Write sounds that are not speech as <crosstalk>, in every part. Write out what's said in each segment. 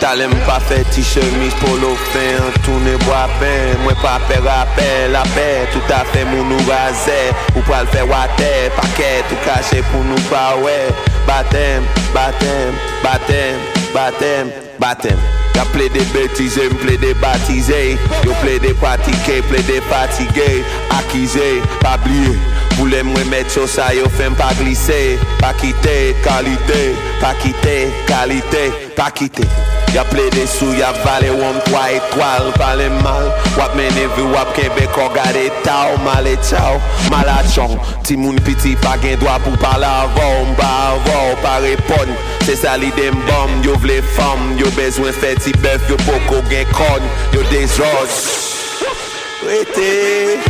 Talem pa fe ti chemise polo fin Tourne bo apen Mwen pa pe rapen La pe tout a fe moun nou raze Ou pral fe wate Paket ou kache pou nou pa we Batem, batem, batem, batem, batem. Ya ple de betize, m ple de batize Yo ple de patike, ple de patige Akize, pa bliye Boulè mwen met yo sa yo fèm pa glise. Pa kite, kalite, pa kite, kalite, pa kite. Ya ple de sou, ya vale wom kwa etwal. Pale mal, wap mene vi wap kebe ko gade tau Male chaw, mala chon. Ti moun piti pa gen dwa pou pala avon. Mba avon, pa repon. Se sali dem bom, yo vle fom. Yo bezwen feti bef, yo poko gen kon. Yo dezros Wete,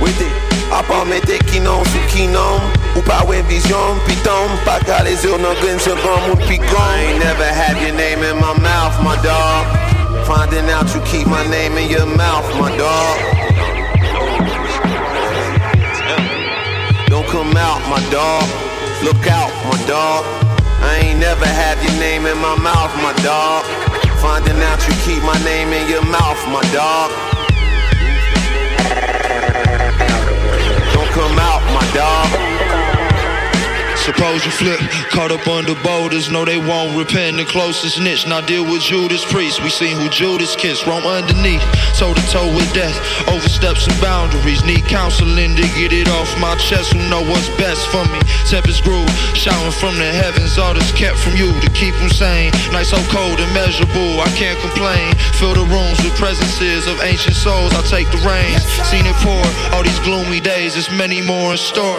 wete. Apan mette kinon sou kinon Ou pa we vizyon piton Pa ka yo nan gren se gran moun pikon I ain't never had your name in my mouth, my dog. Finding out you keep my name in your mouth, my dog. Don't come out, my dog. Look out, my dog. I ain't never had your name in my mouth, my dog. Finding out you keep my name in your mouth, my dog Suppose you flip, caught up under boulders, No, they won't repent. The closest niche, now deal with Judas Priest. We seen who Judas kissed, roam underneath, toe to toe with death. Overstep some boundaries, need counseling to get it off my chest. Who know what's best for me? Tempest grew, shouting from the heavens, all that's kept from you to keep them sane. Night so cold and measurable, I can't complain. Fill the rooms with presences of ancient souls, I take the reins. Seen it pour, all these gloomy days, there's many more in store.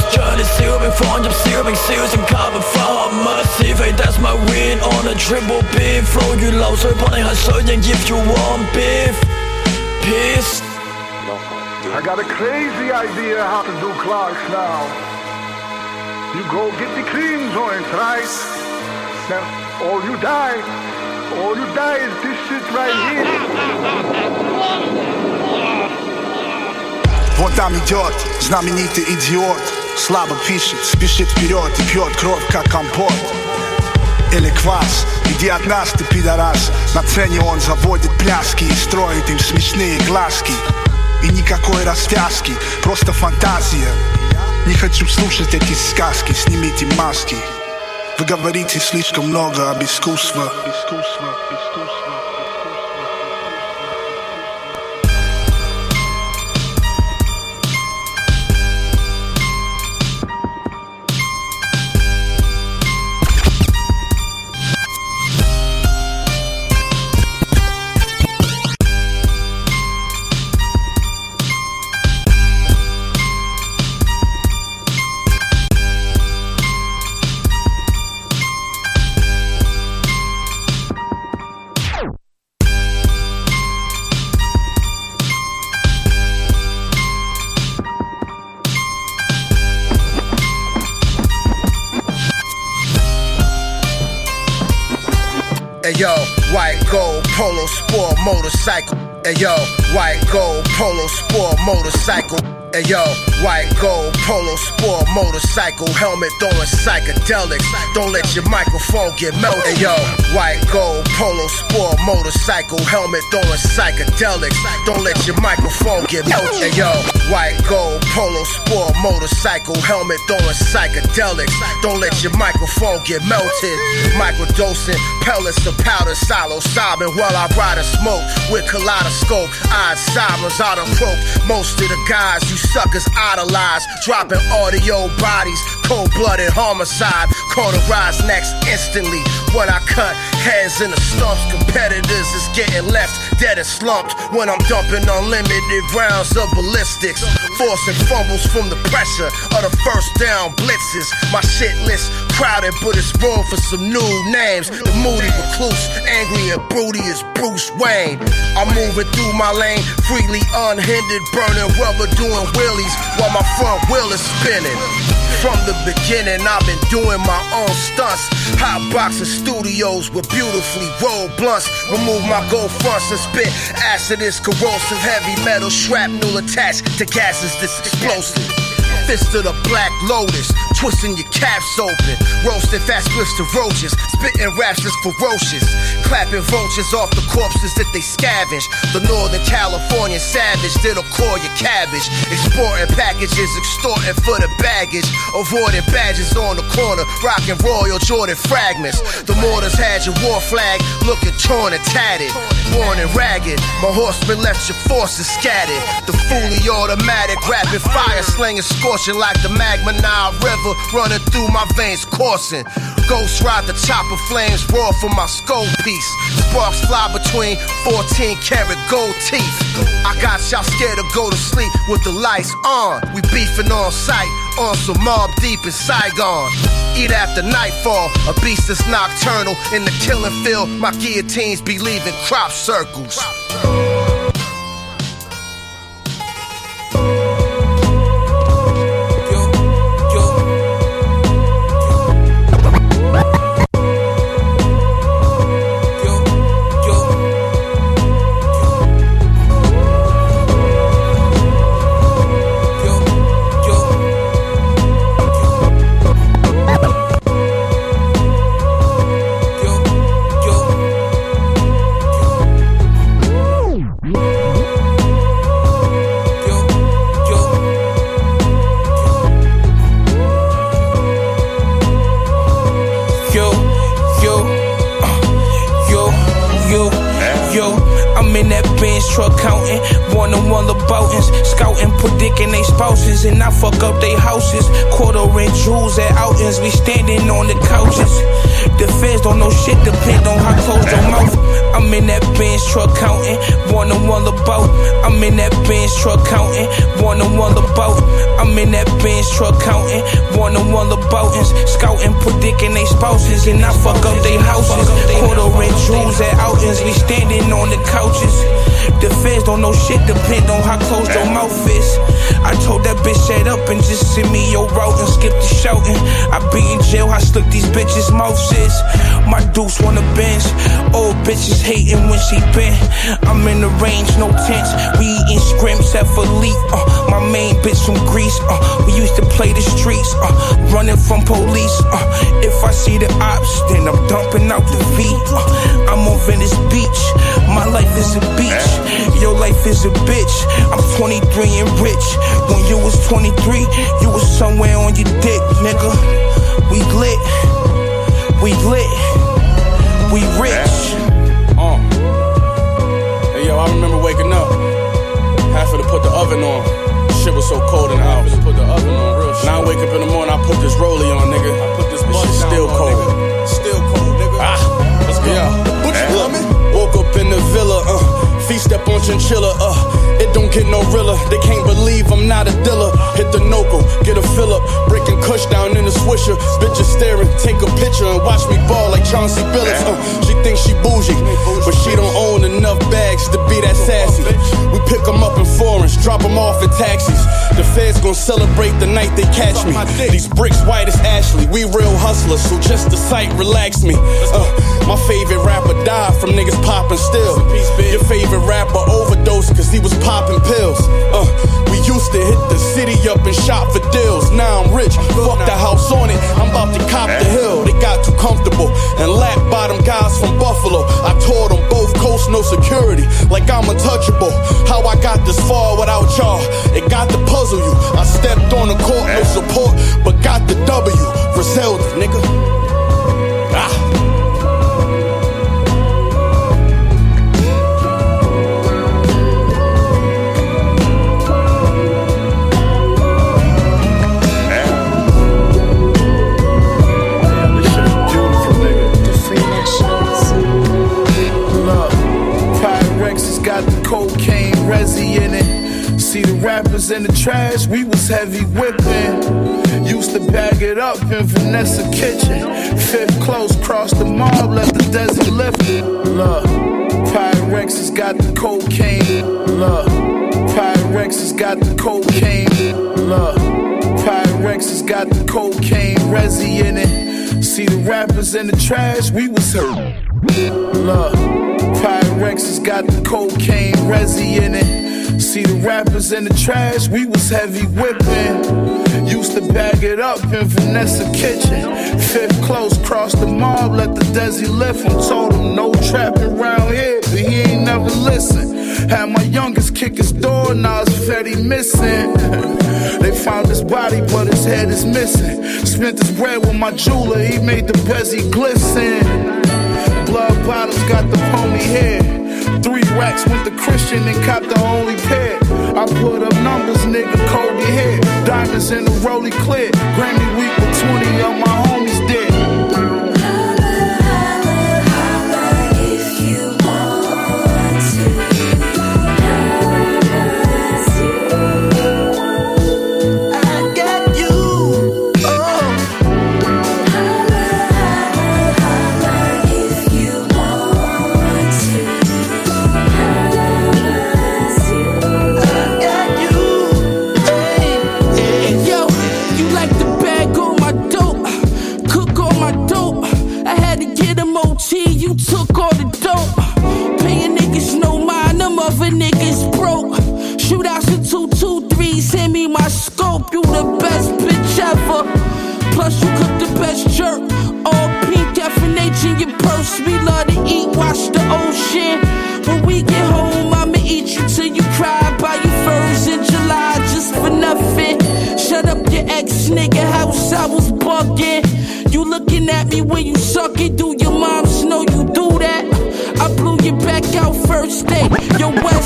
将你烧饼放入烧饼烧成 carbon 化合物是非 That's my win on a triple beam flow 如流水帮你系水型 If you want beef peace I got a crazy idea how to do Clarks now. You go get the clean joints, right? Now, or you die, or you die is this shit right here. Вот там идет знаменитый идиот Слабо пишет, спешит вперед и пьет кровь, как компот. Или квас, иди от нас, ты пидорас. На цене он заводит пляски и строит им смешные глазки. И никакой растяжки, просто фантазия. Не хочу слушать эти сказки, снимите маски. Вы говорите слишком много об искусстве. Искусство, искусство white gold polo sport motorcycle. Hey yo, white gold polo sport motorcycle. Hey yo, white gold polo sport motorcycle helmet throwing psychedelics. Don't let your microphone get melted. Hey yo, white gold polo sport motorcycle helmet throwing psychedelics. Don't let your microphone get melted. Hey yo, white gold polo sport motorcycle helmet throwing psychedelics. Don't let your microphone get melted. Microdosing pellets of powder silo sobbing while I ride and smoke with kaleidoscope. Eyes sirens out of croak. Most of the guys you suckers idolize, dropping audio bodies, cold blooded homicide. Cauterized next instantly when I cut heads in the stumps. Competitors is getting left dead and slumped when I'm dumping unlimited rounds of ballistics. Forcing fumbles from the pressure of the first down blitzes. My shit list crowded, but it's room for some new names. The moody recluse, angry and broody is Bruce Wayne. I'm moving through my lane, freely unhindered, burning rubber, doing wheelies while my front wheel is spinning. From the beginning, I've been doing my own stunts. Hot boxing studios with beautifully rolled blunts. Remove my gold fronts and spit acid is corrosive, heavy metal shrapnel attached to gases this explosive. Fist of the black lotus, twisting your caps open. Roasting fast spliffs to roaches, spitting raps is ferocious. Clapping vultures off the corpses that they scavenge. The Northern California savage, that'll call your cabbage. Exporting packages, extorting for the baggage. Avoiding badges on the corner, rocking Royal Jordan fragments. The mortars had your war flag looking torn and tattered. Worn and ragged, my horsemen left your forces scattered. The fully automatic, rapid fire slinging, scorching like the Magma Nile River running through my veins, coursing. Ghost ride the chopper flames roar from my skull piece. Sparks fly between 14 karat gold teeth. I got y'all scared to go to sleep with the lights on. We beefing on sight on some Mobb Deep in Saigon. Eat after nightfall, a beast that's nocturnal in the killing field. My guillotines be leaving crop circles. Scouting, predicting they spouses, and I fuck up they houses. Quartering jewels at outings, we standing on the couches. The feds don't know shit, depend on how close your mouth. I'm in that Benz truck counting, one on one bout. I'm in that Benz truck counting, one on one bout. I'm in that Benz truck counting, one on one boutings, scouting, predicting they spouses, and I fuck up they houses. Quartering jewels at outings, we standing on the couches. The feds don't know shit, depend on how close your mouth is. I told that bitch shut up and just send me your route and skip the shouting. I be in jail, I slick these bitches' mouths is. My deuce wanna bench. Old bitches hating when she been. I'm in the range, no tents. We eating scrimps at Philippe. Uh, my main bitch from Greece. Uh, we used to play the streets, uh, running from police. Uh, if I see the ops, then I'm dumping out the V. Uh, I'm on Venice Beach. My life is a beach. Your life is a bitch. I'm 23 and rich. When you was 23, you was somewhere on your dick, nigga. We lit. We lit. We rich. Uh. Hey yo, I remember waking up. Having to put the oven on. Shit was so cold in the house. Put the oven on real shit. Now I wake up in the morning, I put this rollie on, nigga. I put this, this shit still cold. Nigga. Still cold, nigga. Ah, let's go. Yeah. What you coming? Woke up in the villa, uh. Feet step on chinchilla, uh. It don't get no realer. They can't believe I'm not a dealer. Hit the Noco, get a fill up. Breaking cush down in the swisher. Bitches staring, take a picture and watch me ball like Chauncey Billups. Uh, she thinks she bougie, but she don't own enough bags to be that sassy. We pick them up in foreigns, drop them off in taxis. The feds gon' celebrate the night they catch me. These bricks white as Ashley. We real hustlers, so just the sight relax me. Uh, my favorite rapper died from niggas popping still. Your favorite rapper overdosed cause he was popping pills. Uh, we used to hit the city up and shop for deals. Now I'm rich, fuck the house on it. I'm about to cop the hill. They got too comfortable and lap bottom guys from Buffalo. I toured on both coasts, no security, like I'm untouchable. How I got this far without y'all, it got to puzzle you. I stepped on the court, no support, but got the W. Griselda, nigga. Ah. See the rappers in the trash, we was heavy whipping. Used to bag it up in Vanessa kitchen. Fifth close, cross the mob, let the desert lift it. Look, Pyrex has got the cocaine. Look, Pyrex has got the cocaine. Look, Pyrex has got the cocaine resi in it. See the rappers in the trash, we was hurt. Look, Pyrex has got the cocaine resi in it. See the rappers in the trash, we was heavy whipping. Used to bag it up in Vanessa kitchen. Fifth close, cross the mob, let the Desi lift him. Told him no trapping around here, but he ain't never listen. Had my youngest kick his door, now it's Fetty missing. <laughs> they found his body, but his head is missing. Spent his bread with my jeweler, he made the Bezzy glisten. Blood bottles got the pony hair. Three racks with to Christian and copped the only pair. I put up numbers, nigga, Kobe head. Diamonds in the rolly clear. Grammy week with 20 of my homies bugging. You looking at me when you suck it, do your moms know you do that? I blew you back out first day. Yo, West,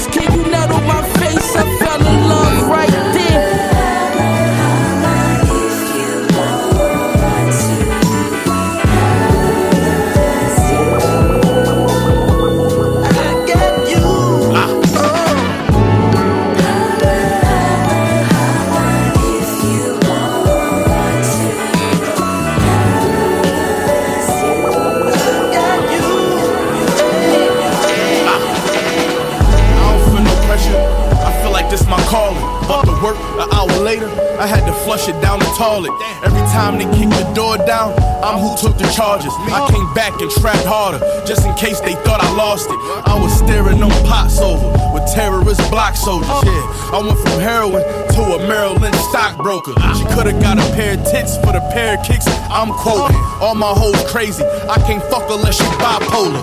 later, I had to flush it down the toilet. Every time they kicked the door down, I'm who took the charges. I came back and trapped harder, just in case they thought I lost it. I was staring on pots over with terrorist block soldiers. Yeah, I went from heroin to a Maryland stockbroker. She could've got a pair of tits for the pair of kicks I'm quoting. All my hoes crazy, I can't fuck unless she bipolar.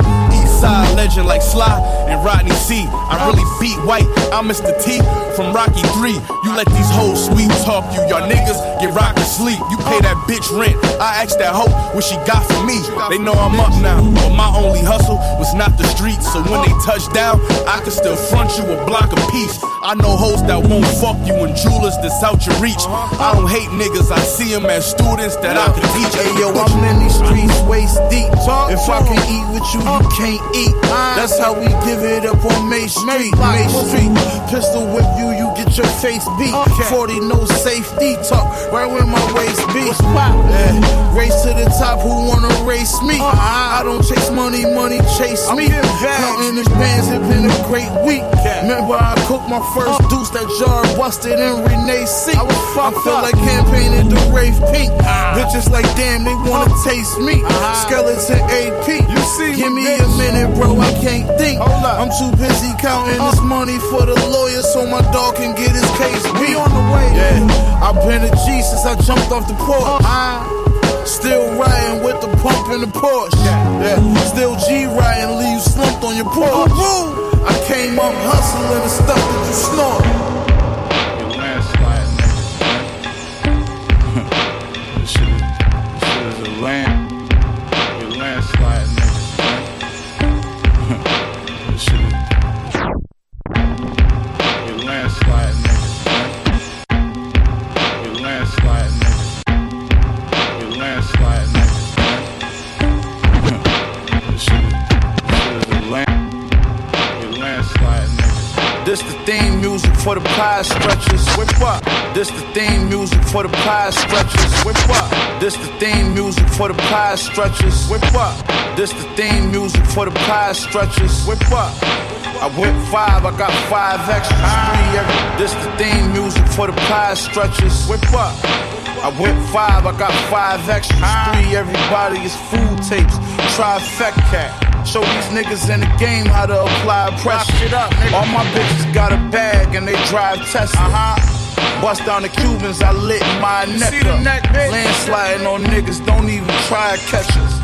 Side legend like Sly and Rodney C. I really beat white, I'm Mr. T from Rocky 3. You let these hoes sweet talk you, y'all niggas get rocked to sleep. You pay that bitch rent. I asked that hoe what she got for me. They know I'm up now, but my only hustle was not the streets. So when they touch down, I can still front you a block of peace. I know hoes that won't fuck you and jewelers that's out your reach. I don't hate niggas, I see them as students that I can teach. Hey yo, I'm in these streets waist deep. If I can eat with you, you can't eat. That's how we give it up on May Street. May Street, pistol whip you, you get your face beat. 40 no safety talk, right where my waist be. Yeah. Race to the top, who wanna race me? I don't chase money, money chase me. Counting these bands, it been a great week. Remember I cooked my first deuce, that jar busted in Renee C. I feel like campaigning the rave pink. Bitches like damn, they wanna taste me. Skeleton AP. You see, give me a minute, bro. I can't think. I'm too busy counting this uh. money for the lawyer, so my dog can get his case beat. on the way. Yeah, I've been a G since I jumped off the porch. Uh. Still riding with the pump in the Porsche. Yeah, still G riding, leave you slumped on your porch. Uh. I came up hustling the stuff that you snort. <laughs> This shit is, this shit is a land. For the pie stretchers. Whip up. This the theme music for the pie stretchers. Whip up. This the theme music for the pie stretchers. Whip up. This the theme music for the pie stretchers. Whip up. I whip five, I got five extras. Three every. This the theme music for the pie stretchers. Whip up. I whip five, I got five extras. Three everybody is food tapes. Trifecta cat. Show these niggas in the game how to apply pressure. All my bitches got a bag and they drive Tesla. Uh-huh. Bust down the Cubans, I lit my neck up. Landsliding on niggas, don't even try to catch us.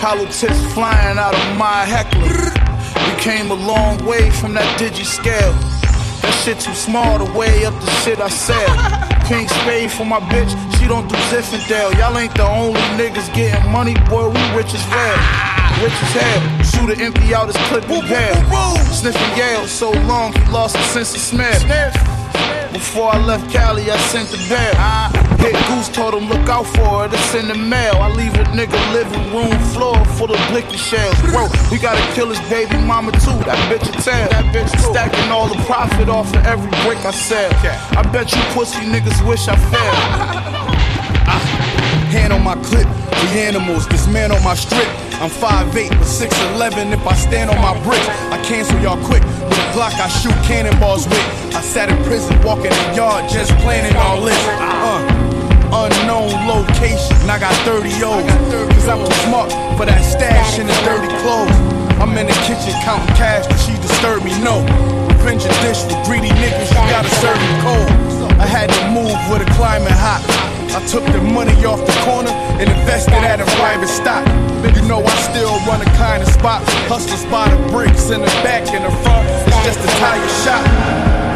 Hollow tips flying out of my heckler. We came a long way from that digi scale. That shit too small to weigh up the shit I sell. <laughs> Pink spade for my bitch, she don't do Zinfandel. Y'all ain't the only niggas getting money, boy, we rich as well. Rich as hell. Shooter empty out his clip and bail. Sniffing Yale so long he lost his sense of smell. Before I left Cali, I sent the bail. Hit Goose, told him look out for it, it's in the mail. I leave a nigga living room floor full of blicky shells. Bro, we gotta kill his baby mama too, that bitch a tail. That bitch. Stacking all the profit off of every brick I sell. I bet you pussy niggas wish I failed. <laughs> Ah. Hand on my clip, the animals, this man on my strip. I'm 5'8 but 6'11 if I stand on my brick. I cancel y'all quick. With a Glock, I shoot cannonballs with. I sat in prison, walking the yard, just planning all this. Uh, unknown location, I got 30 O's. Cause I'm smart for that stash in the dirty clothes. I'm in the kitchen counting cash, but she disturbed me, no. Revenge a dish with greedy niggas, you gotta serve me cold. I had to move with a climate hot. I took the money off the corner and invested at a private stock. You know I still run a kind of spot. Hustlers by the bricks in the back and the front. It's just a tire shop.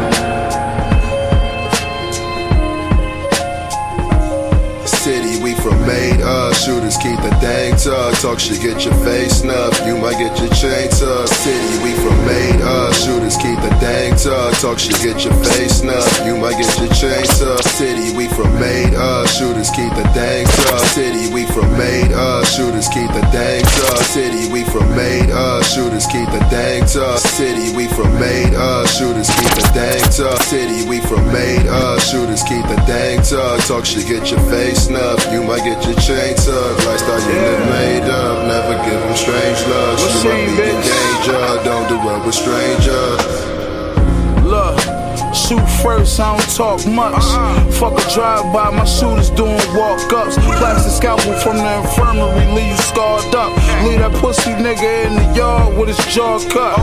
From made up. Shooters keep the thing tough. Talk shit, get your face snuffed. You might get your chain tucked. City, we from made up. Shooters keep the thing tough. Talk shit, get your face snuffed. You might get your chain tucked. City, we from made up. Shooters keep the thing tough. City, we from made up. Shooters keep the thing tough. City, we from made up. Shooters keep the thing tough. City, we from made up. Shooters keep the thing tough. City, we from made up. Shooters keep the thing tough. Talk shit, get your face snuffed. You might get your chain tucked. Lifestyle you live made up. Never give them strange love. You might be in danger. Don't do it with strangers. Look, shoot first, I don't talk much. Fuck a drive by, my shooters doing walk ups. Plastic scalpel from the infirmary, leave you scarred up. Leave that pussy nigga in the yard with his jaw cut.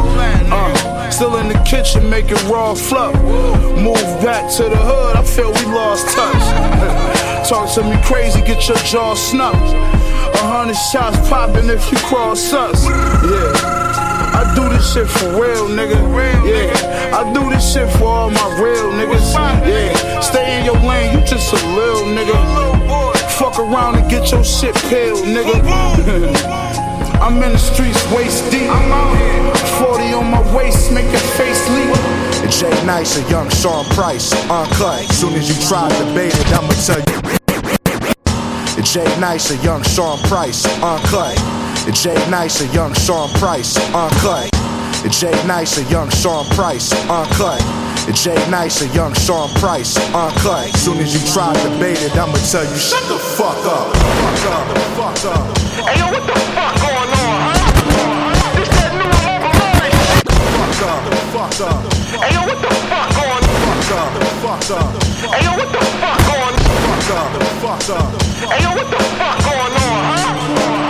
Uh, still in the kitchen making raw fluff. Move back to the hood, I feel we lost touch. <laughs> Talk to me crazy, get your jaw snuffed. A hundred shots popping if you cross us. Yeah. I do this shit for real, nigga. Yeah, I do this shit for all my real niggas. Yeah, stay in your lane, you just a little nigga. Fuck around and get your shit peeled, nigga. <laughs> I'm in the streets waist deep. 40 on my waist, make your face leap. Jay Nice, a young Sean Price, uncut. Soon as you try to debate it, I'ma tell you. Jay Nice, a young Sean Price, uncut. Jay Nice, a young Sean Price, uncut. Jay Nice, a young Sean Price, uncut. Jay Nice, a young Sean Price, uncut. Soon as you try to debate it, I'ma tell you, shut the fuck up. Fuck up, fuck up. Hey yo, what the fuck going on, huh? This that new shit. Fuck up, fuck up. Hey yo, what the fuck going on? Fuck up, fuck up. Hey yo, what the fuck going on? Fuck up, fuck up. Hey yo, what the fuck going on, huh?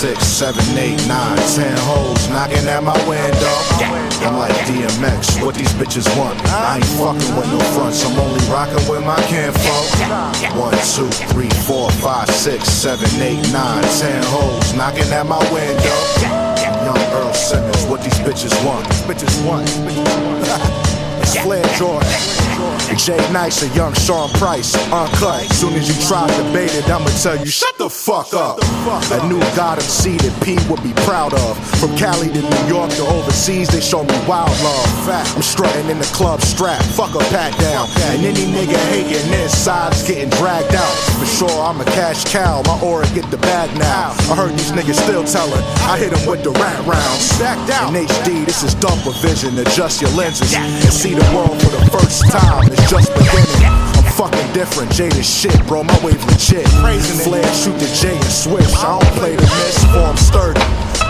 Six, seven, eight, nine, ten hoes knocking at my window. I'm like DMX, what these bitches want? I ain't fucking with no fronts, I'm only rocking with my kinfolk. One, two, three, four, five, six, seven, eight, nine, ten hoes knocking at my window. Young Earl Simmons, what these bitches want? Bitches want. <laughs> it's Flair Jordan. Jay Nice, a young Sean Price, uncut. Soon as you try to debate it, I'ma tell you, shut the fuck up. A new God MC that P would be proud of. From Cali to New York to overseas, they show me wild love. I'm strutting in the club strap, fuck a pat down. And any nigga hating inside is getting dragged out. For sure, I'm a cash cow, my aura get the bag now. I heard these niggas still telling, I hit them with the rat rounds. Stacked out. In HD, this is dumper vision, adjust your lenses. And see the world for the first time, just beginning. I'm fucking different, jaded shit, bro. My wave legit. Crazy Flair, shoot the J and switch. I don't play the miss, form sturdy.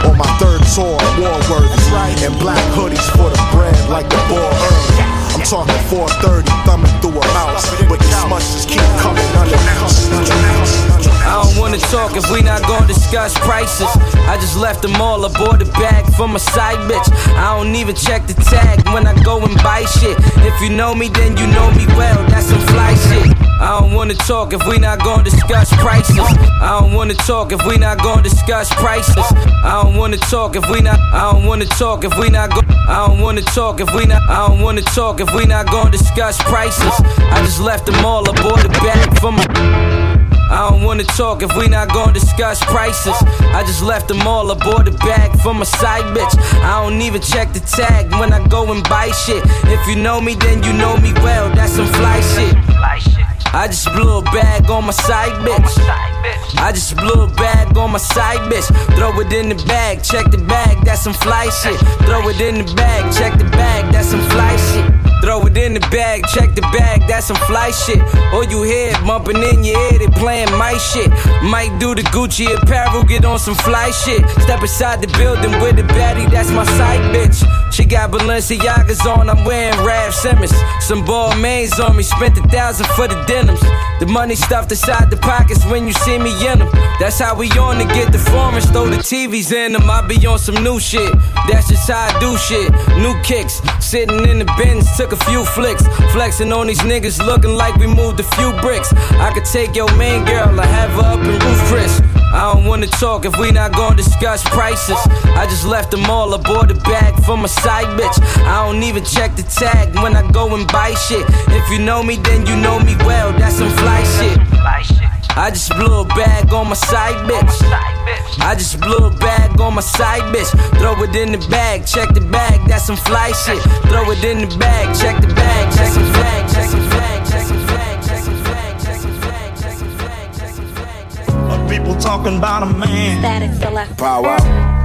On my third tour, war worthy. And black hoodies for the bread, like the boar early. I'm talking 430, thumbing through a mouse. But these munches keep coming unannounced. I don't wanna talk if we not gonna discuss prices. I just left them all aboard the bag from a side bitch. I don't even check the tag when I go and buy shit. If you know me, then you know me well. That's some fly shit. I don't wanna talk if we not gonna discuss prices. I don't wanna talk if we not gonna discuss prices. I don't wanna talk if we not. I don't wanna talk if we not go. I don't wanna talk if we not. I don't wanna talk if we not gonna discuss prices. I just left them all aboard the bag from a. I don't wanna talk if we not gonna discuss prices. I just left them all aboard the bag for my side bitch. I don't even check the tag when I go and buy shit. If you know me, then you know me well. That's some fly shit. I just blew a bag on my side bitch. I just blew a bag on my side bitch. Throw it in the bag, check the bag, that's some fly shit. Throw it in the bag, check the bag, that's some fly shit. Throw it in the bag, check the bag, that's some fly shit. Or you hear bumping in your ear, they playing my shit. Might do the Gucci apparel, get on some fly shit. Step inside the building with the baddie, that's my side bitch. She got Balenciagas on, I'm wearing Raf Simons. Some Balmains on me, spent a thousand for the denims. The money stuffed inside the pockets when you see me in them. That's how we on to get the foreigns, throw the TVs in them. I be on some new shit, that's just how I do shit. New kicks, sitting in the bins, took a few flicks. Flexing on these niggas, looking like we moved a few bricks. I could take your main girl, I have her up in roof Chris. I don't wanna talk if we not gonna discuss prices. I just left them all aboard the bag for my side bitch. I don't even check the tag when I go and buy shit. If you know me, then you know me well. That's some fly shit. I just blew a bag on my side bitch. I just blew a bag on my side bitch. Throw it in the bag, check the bag, that's some fly shit. Throw it in the bag, check the bag, check some flag, check some flag, check some flag, check some flag, check some flag, check some flag, check some flag. people talking about a man. Static select. Power.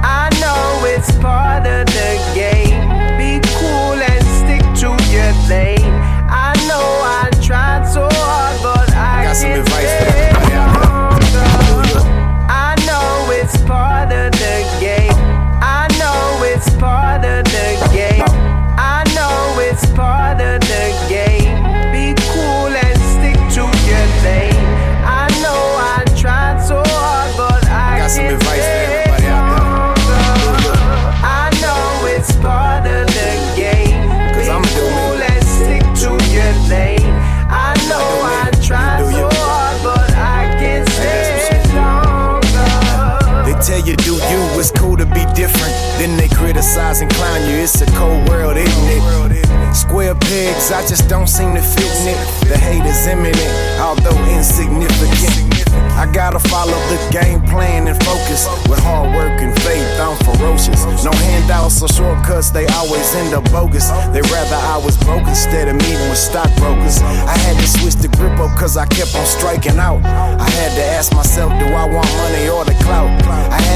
I know it's part of the game. Be cool and stick to your lane. I know I Got can't advice for criticize and clown you. It's a cold world, isn't it? Square pegs, I just don't seem to fit in it. The hate is imminent, although insignificant. I gotta follow the game plan and focus. With hard work and faith, I'm ferocious. No handouts or shortcuts, they always end up bogus. They rather I was broke instead of meeting with stockbrokers. I had to switch the grip up cause I kept on striking out. I had to ask myself, do I want money or the clout? I had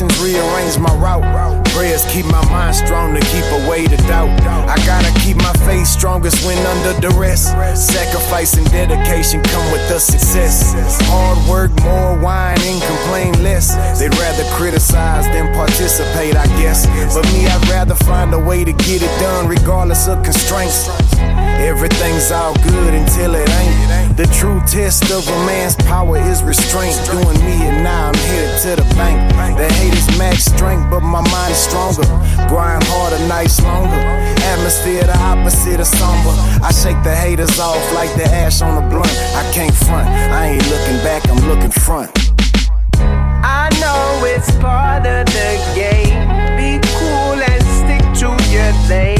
actions, rearrange my route. Prayers keep my mind strong to keep away the doubt. I gotta keep my faith strongest when under duress. Sacrifice and dedication come with the success. Hard work, more wine, and complain less. They'd rather criticize than participate, I guess. But me, I'd rather find a way to get it done regardless of constraints. Everything's all good until it ain't. The true test of a man's power is restraint. Doing me and now I'm headed to the bank. The haters max strength, but my mind is stronger. Grind harder, nights longer. Atmosphere the opposite of somber. I shake the haters off like the ash on a blunt. I can't front. I ain't looking back, I'm looking front. I know it's part of the game. Be cool and stick to your lane.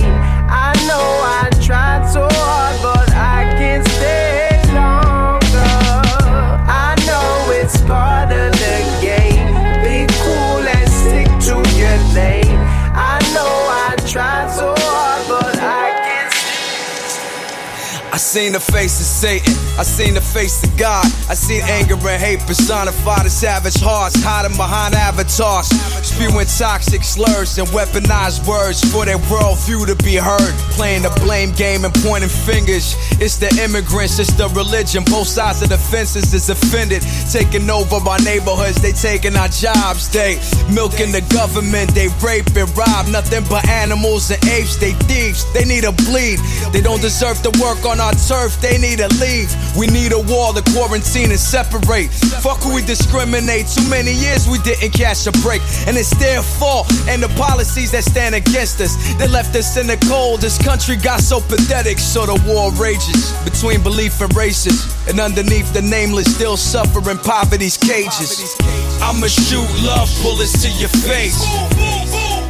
Seen the face of Satan, I seen the face of God. I seen anger and hate personified as savage hearts, hiding behind avatars, spewing toxic slurs and weaponized words for their worldview to be heard. Playing the blame game and pointing fingers. It's the immigrants, it's the religion. Both sides of the fences is offended, taking over our neighborhoods. They taking our jobs, they milking the government. They rape and rob nothing but animals and apes. They thieves, they need a bleed. They don't deserve to work on our turf, they need to leave. We need a wall to quarantine and separate. Fuck who we discriminate. Too many years we didn't catch a break. And it's their fault and the policies that stand against us. They left us in the cold. This country got so pathetic, so the war rages between belief and races. And underneath the nameless, still suffering poverty's cages. I'ma shoot love bullets to your face.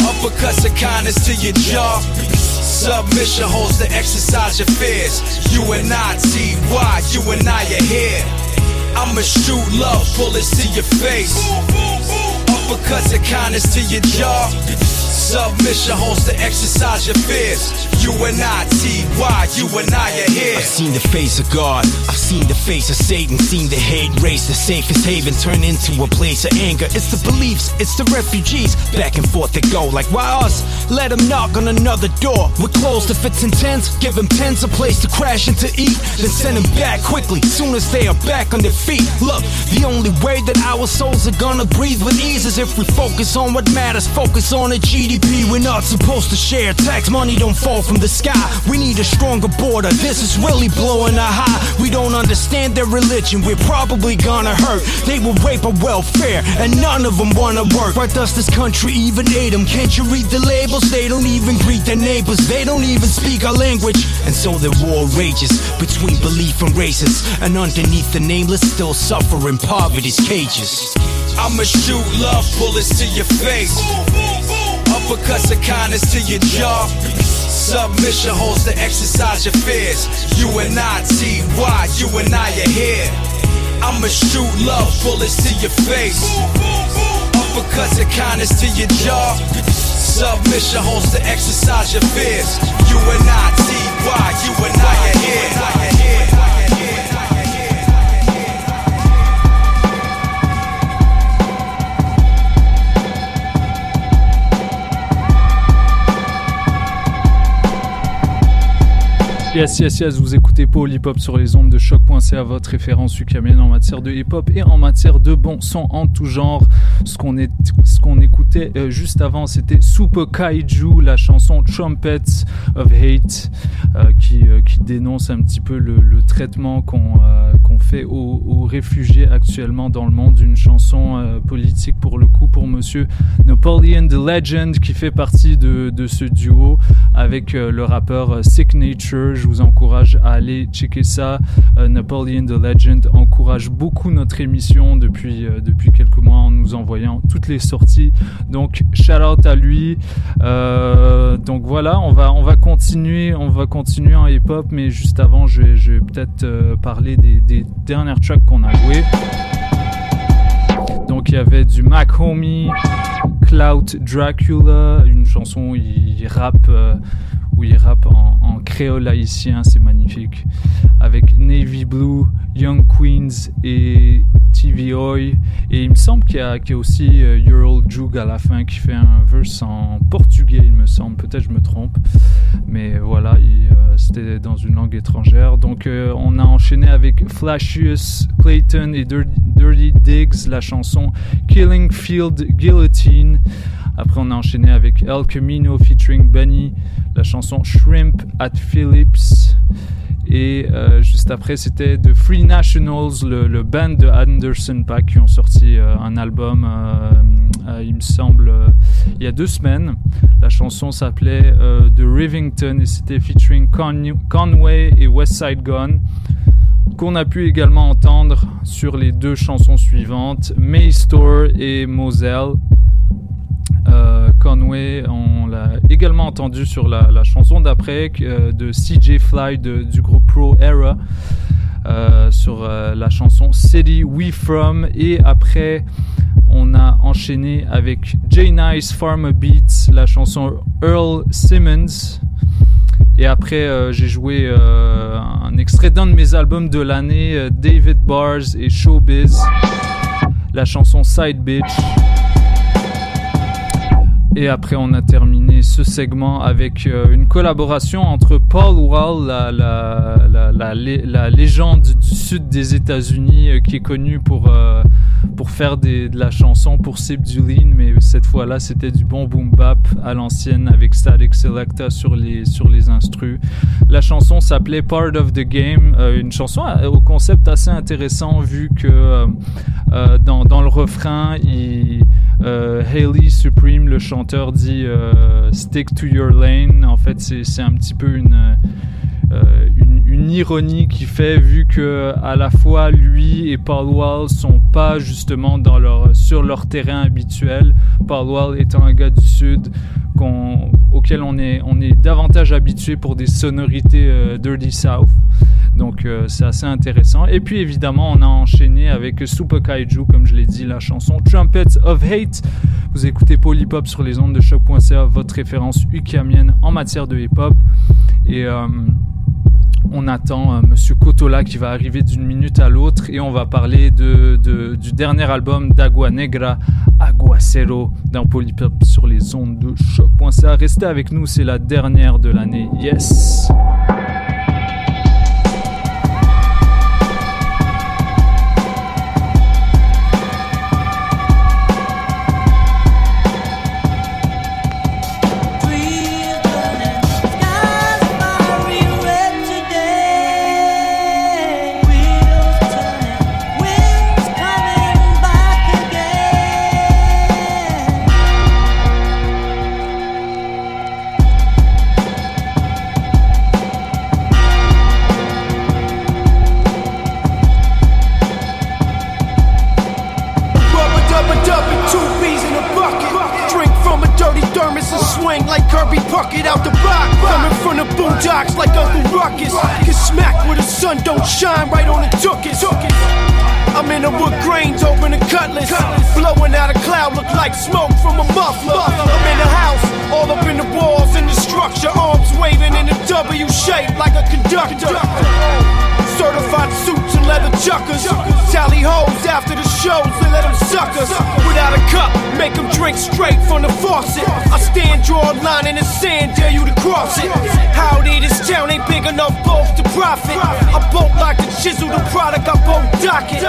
Uppercuts of kindness to your jaw. Submission holds to exercise your fears. You and I, T.Y., you and I are here. I'ma shoot love bullets to your face. Uppercuts of kindness to your jaw. Submission holds to exercise your fears. You and I, T.Y., you and I are here. I've seen the face of God. I've seen the face of Satan. Seen the hate race, the safest haven turn into a place of anger. It's the beliefs, it's the refugees. Back and forth they go. Like, why us? Let them knock on another door. We're closed if it's intense. Give them tens a place to crash and to eat. Then send them back quickly, soon as they are back on their feet. Look, the only way that our souls are gonna breathe with ease is if we focus on what matters. Focus on the GDP. We're not supposed to share. Tax money don't fall from the sky. We need a stronger border. This is really blowing a high. We don't understand their religion. We're probably gonna hurt. They will rape our welfare, and none of them wanna work. Why does this country even hate them? Can't you read the labels? They don't even greet their neighbors. They don't even speak our language. And so the war rages between belief and races. And underneath the nameless, still suffering poverty's cages. I'ma shoot love bullets to your face. Uppercuts of kindness to your jaw. Submission holds to exercise your fears. You and I, T.Y., you and I are here. I'ma shoot love bullets to your face. Uppercuts of kindness to your jaw. Submission holds to exercise your fears. You and I, T.Y., you and I are here. Yes, yes, yes, vous écoutez Paul Hip Hop sur les ondes de choc.ca, votre référence ukamienne en matière de hip hop et en matière de bon son en tout genre. Ce qu'on écoutait euh, juste avant, c'était Super Kaiju, la chanson Trumpets of Hate, euh, qui, euh, qui dénonce un petit peu le, traitement qu'on fait aux, réfugiés actuellement dans le monde. Une chanson politique pour le coup pour monsieur Napoleon the Legend qui fait partie de, de ce duo avec le rappeur Sick Nature. Je vous encourage à aller checker ça. Euh, Napoleon the Legend encourage beaucoup notre émission depuis, euh, depuis quelques mois en nous envoyant toutes les sorties. Donc shout out à lui. Euh, donc voilà, on va, on va continuer, on va continuer en hip hop, mais juste avant, je vais, peut-être parler des, dernières tracks qu'on a jouées. Donc il y avait du Mac Homie, Clout Dracula, une chanson il rappe, où il rappe en, créole haïtien, c'est magnifique. Avec Navy Blue, Young Queens et TV Oi. Et il me semble qu'il y, a aussi euh, Ural Jug à la fin qui fait un verse en portugais, il me semble. Peut-être je me trompe. Mais voilà, il, euh, c'était dans une langue étrangère. Donc euh, on a enchaîné avec Flashius Clayton et Dirty, Dirty Diggs, la chanson Killing Field Guillotine. Après, on a enchaîné avec El Camino featuring Benny, la chanson Shrimp at Phillips. Et euh, juste après, c'était The Free Nationals, le, band de Anderson Paak, qui ont sorti euh, un album, euh, il me semble, il y a deux semaines. La chanson s'appelait The Rivington et c'était featuring Con- Conway et West Side Gun qu'on a pu également entendre sur les deux chansons suivantes, May Store et Moselle. Euh, Conway, on l'a également entendu sur la, chanson d'après euh, de CJ Fly du groupe Pro Era euh, sur la chanson City We From. Et après on a enchaîné avec J Nice Farmer Beats la chanson Earl Simmons. Et après j'ai joué un extrait d'un de mes albums de l'année David Bars et Showbiz la chanson Side Bitch et après, on a terminé ce segment avec euh, une collaboration entre Paul Wall, la, la, la, la, lé- la légende du sud des États-Unis, euh, qui est connu pour, euh, pour faire de la chanson pour Sibduline, mais cette fois-là, c'était du bon boom bap à l'ancienne avec Static Selecta sur les, sur les instrus. La chanson s'appelait Part of the Game, une chanson au concept assez intéressant vu que dans, dans le refrain, il, Haley Supreme, le chanteur, dit euh, Stick to your lane. En fait, c'est un petit peu une, euh, une, ironie qui fait, vu que à la fois lui et Paul Wall sont pas justement dans leur, sur leur terrain habituel. Paul Wall étant un gars du Sud qu'on- auquel on est, on est davantage habitué pour des sonorités euh, Dirty South. Donc euh, c'est assez intéressant. Et puis évidemment, on a enchaîné avec Super Kaiju, comme je l'ai dit, la chanson Trumpets of Hate. Vous écoutez Hop sur les ondes de choc.ca, votre référence ukamienne en matière de hip hop. Et euh, on attend euh, Monsieur Kotola qui va arriver d'une minute à l'autre et on va parler du dernier album d'Agua Negra, Aguacero, Hip Hop sur les ondes de choc.ca. Restez avec nous, c'est la dernière de l'année. Yes! Chuckers. Tally hoes after the shows and let them suck us. Without a cup, Make them drink straight from the faucet. I stand, draw a line in the sand, dare you to cross it. Howdy, this town ain't big enough both to profit. I bolt like a chisel, the product I both dock it.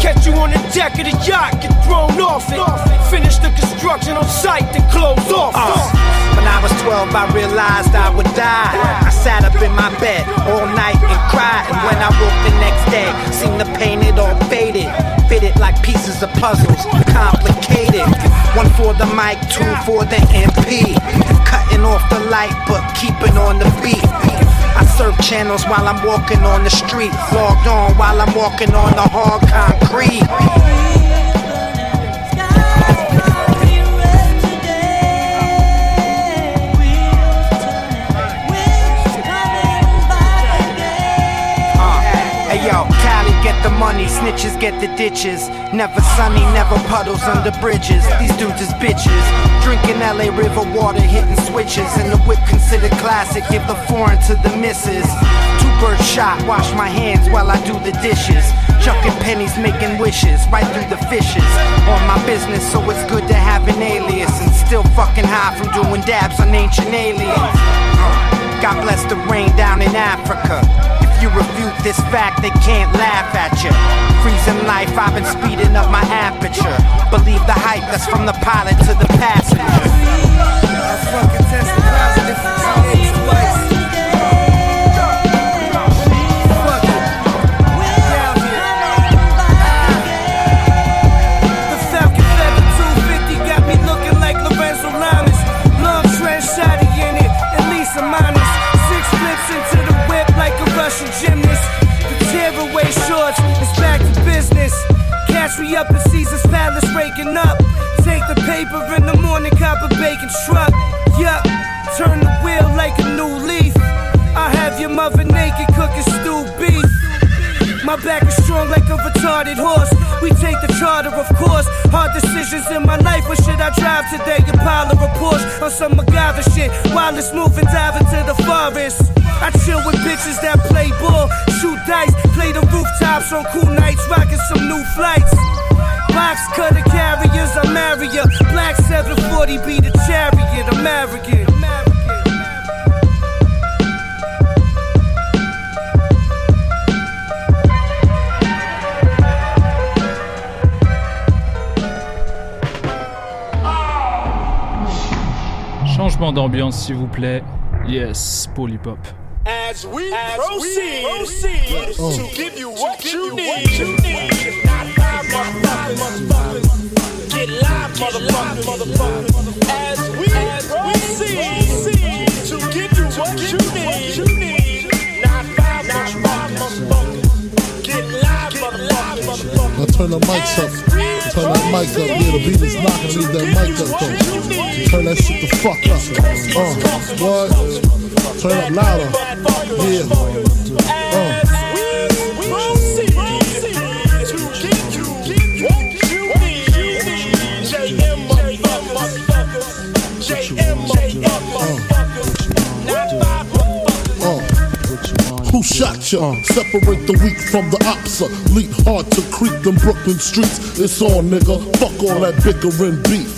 Catch you on the deck of the yacht, get thrown off it. Finish the construction on site, then close off. Uh, when I was 12, I realized I would die. I sat up in my bed all night and cried. And when I woke the next day, seen the pain, it all faded. Fitted like pieces of puzzles, complicated. One for the mic, two for the MP. Cutting off the light, but keeping on the beat. I surf channels while I'm walking on the street. Logged on while I'm walking on the hard concrete. Money, snitches get the ditches. Never sunny, never puddles under bridges. These dudes is bitches. Drinking LA River water, hitting switches. And the whip considered classic, give the foreign to the misses. Two bird shot, wash my hands while I do the dishes. Chucking pennies, making wishes, right through the fishes. On my business, so it's good to have an alias. And still fucking high from doing dabs on ancient aliens. God bless the rain down in Africa. You refute this fact, they can't laugh at you. Freezing life, I've been speeding up my aperture. Believe the hype that's from the pilot to the passenger. Retarded horse. We take the charter, of course. Hard decisions in my life. What should I drive today? Impala or Porsche on some MacGyver shit. While it's moving, dive into the forest. I chill with bitches that play ball, shoot dice, play the rooftops on cool nights, rocking some new flights. Box cutter carriers, I'm ya. Black 740 be the chariot, American. Changement d'ambiance, s'il vous plaît. Yes, Polypop. As we proceed, to give you what you need. Not five motherfuckers. Get live, motherfuckers. motherfuckers. As we proceed, to give you what you need. Not five motherfuckers. Get live, motherfuckers. Turn the mics up. Turn that mic up. Yeah, the beat is knocking. Leave that mic up though. Turn that shit the fuck up. Uh, what? Turn up louder. Yeah. Shot ya? Separate the weak from the opsa. Leap hard to creep them Brooklyn streets. It's on, nigga. Fuck all that bickering beef.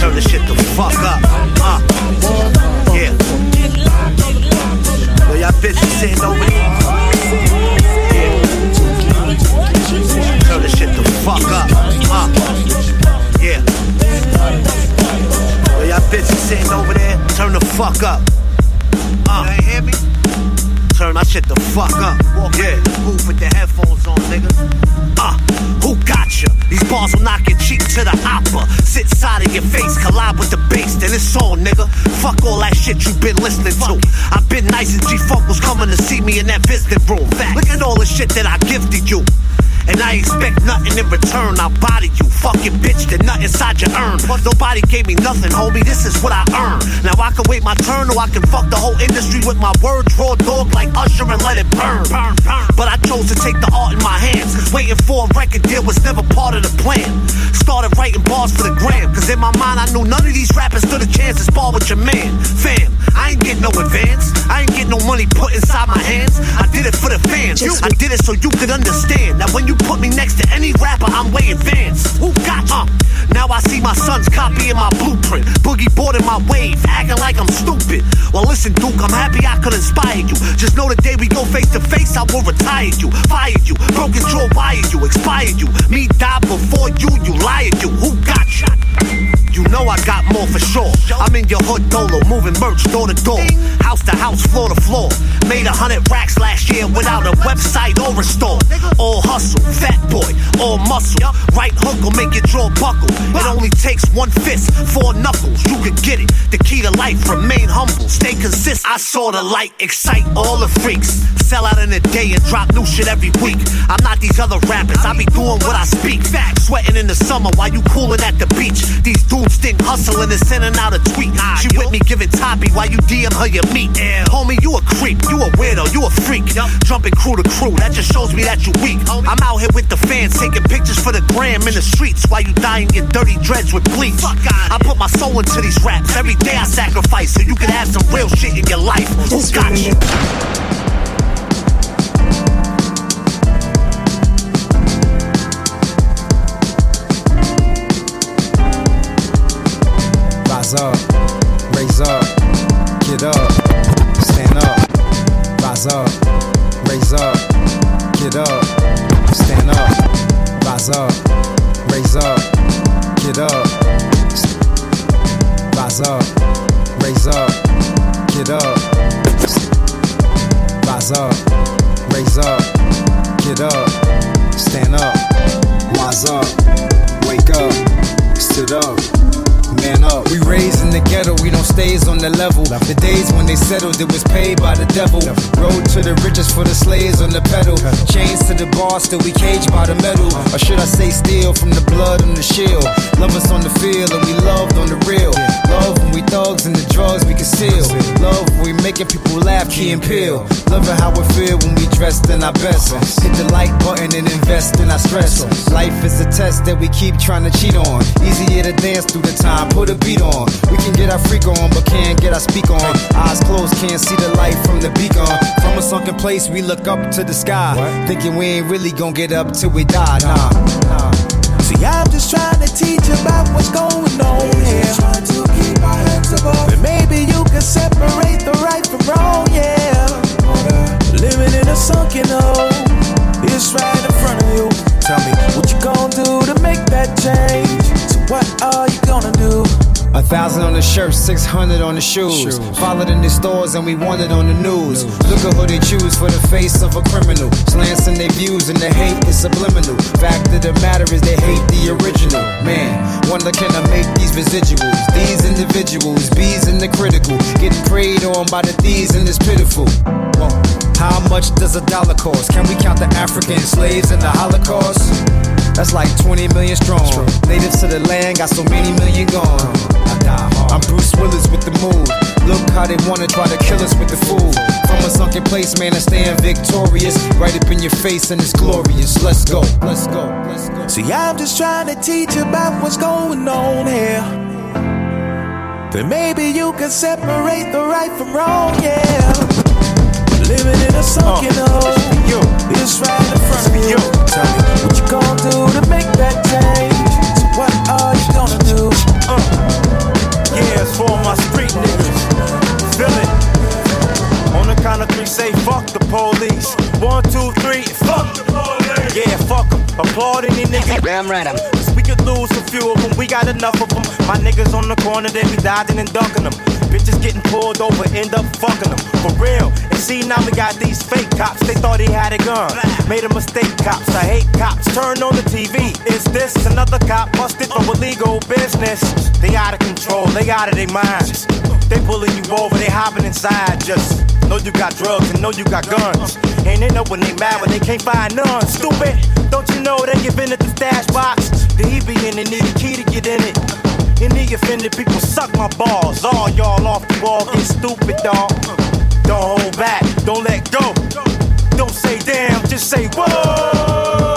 Turn the shit the fuck up. Uh. Yeah. Yo, y'all bitches sitting over there. Yeah. Turn shit the fuck up. Uh. Yeah. turn the fuck up. Uh, Turn my shit the fuck up. yeah. Booth with the headphones on, nigga. Uh, who got ya? These bars will knock your cheek to the opera. Sit side of your face, collide with the bass, then it's on, nigga. Fuck all that shit you been listening to. I've been nice and G Funk was coming to see me in that visiting room. Look at all the shit that I gifted you. And I expect nothing in return. I'll body you, fucking bitch, the nut inside your urn. But nobody gave me nothing, homie. This is what I earn. Now I can wait my turn, or I can fuck the whole industry with my words. Raw dog like Usher and let it burn. burn, burn. But I chose to take the art in my hands. Waiting for a record deal was never part of the plan. Started writing bars for the gram. Cause in my mind, I knew none of these rappers stood a chance to spar with your man. Fam, I ain't getting no advance. I ain't getting no money put inside my hands. I did it for the fans. I did it so you could understand. Now when you put me next to any rapper, I'm way advanced. Who got uh? Now I see my sons copying my blueprint. Boogie boarding my wave, acting like I'm stupid. Well, listen, Duke, I'm happy I could inspire you. Just know the day we go face to face, I will retire you, fire you, broken jaw, wire you, expire you. Me die before you, you liar you. Who got shot? You know I got more for sure. I'm in your hood dolo, moving merch door to door, house to house, floor to floor. Made a hundred racks last year without a website or a store. All hustle, fat boy, all muscle. Right hook will make your jaw buckle. It only takes one fist, four knuckles. You could get it. The key to life, remain humble, stay consistent. I saw the light, excite all the freaks. Sell out in a day and drop new shit every week. I'm not these other rappers, I be doing what I speak. Sweating in the summer while you cooling at the beach. These dudes think hustling is sending out a tweet. She with me giving toppy while you DM her your meat. Homie, you a creep, you a weirdo, you a freak. Jumping crew to crew, that just shows me that you weak. I'm out here with the fans taking pictures for the gram in the streets while you dyeing your dirty dreads with bleach. I put my soul into these raps. Every day I sacrifice so you can have some real shit in your life. Who got you? Rise up, raise up, get up, stand up. Rise up, raise up, get up, stand up. Rise up, raise up, get up. Rise up, raise up, get up. Rise up, raise up, get up, stand up. Rise up, wake up, stood up. Man up. We raised in the ghetto, we don't stays on the level. The days when they settled, it was paid by the devil. Road to the riches for the slaves on the pedal. Chains to the bar, still we caged by the metal. Or should I say, steal from the blood and the shield? Love us on the field, and we loved on the real. Love when we thugs and the drugs we conceal. Love when we making people laugh, key and peel. Loving how we feel when we dressed in our best. Hit the like button and invest in our stress. Life is a test that we keep trying to cheat on. Easier to dance through the time, put a beat on. We can get our freak on, but can't get our speak on. Eyes closed, can't see the light from the beacon. From a sunken place, we look up to the sky. Thinking we ain't really gonna get up till we die. Nah, nah. See, I'm just trying to teach about what's going on here. Trying to keep our heads above. But maybe you can separate the right from wrong, yeah. Living in a sunken hole, it's right in front of you. Tell me what you gonna do to make that change. What are you gonna do? A thousand on the shirt, six hundred on the shoes. Followed in the stores and we wanted on the news. Look at who they choose for the face of a criminal. Slants in their views and the hate is subliminal. Fact of the matter is they hate the original. Man, wonder can I make these residuals? These individuals, bees in the critical. Getting preyed on by the thieves and it's pitiful. Whoa. How much does a dollar cost? Can we count the African slaves in the Holocaust? That's like 20 million strong. Natives to the land got so many million gone. Uh-huh. I'm Bruce Willis with the move. Look how they wanna try to kill us with the food. From a sunken place, man, I stand victorious. Right up in your face, and it's glorious. Let's go, let's go, let's go. See, I'm just trying to teach about what's going on here. Then maybe you can separate the right from wrong, yeah. Living in a sunken uh, hole, it's right in front of you. Tell me what you gonna do to make that change. So what are you gonna do? Uh, yeah, it's for my street niggas. Feel it. On the count of three, say fuck the police. One, two, three, fuck the police. Yeah, fuck them. Applaud any nigga. Damn right, I'm. Cause we could lose a few of them. We got enough of them. My niggas on the corner, they be dodging and ducking them. Bitches getting pulled over, end up fucking them. For real. And see, now we got these fake cops. They thought he had a gun. Made a mistake, cops. I hate cops. Turn on the TV. Is this another cop busted for illegal business? They out of control. They out of their minds. They pulling you over. They hopping inside. Just know you got drugs and know you got guns. And they know when they mad when they can't find none. Stupid. Don't you know they give in at the stash box? The he be in it, need a key to get in it. Any offended people suck my balls. All y'all off the wall get stupid, dog. Don't hold back, don't let go. Don't say damn, just say whoa.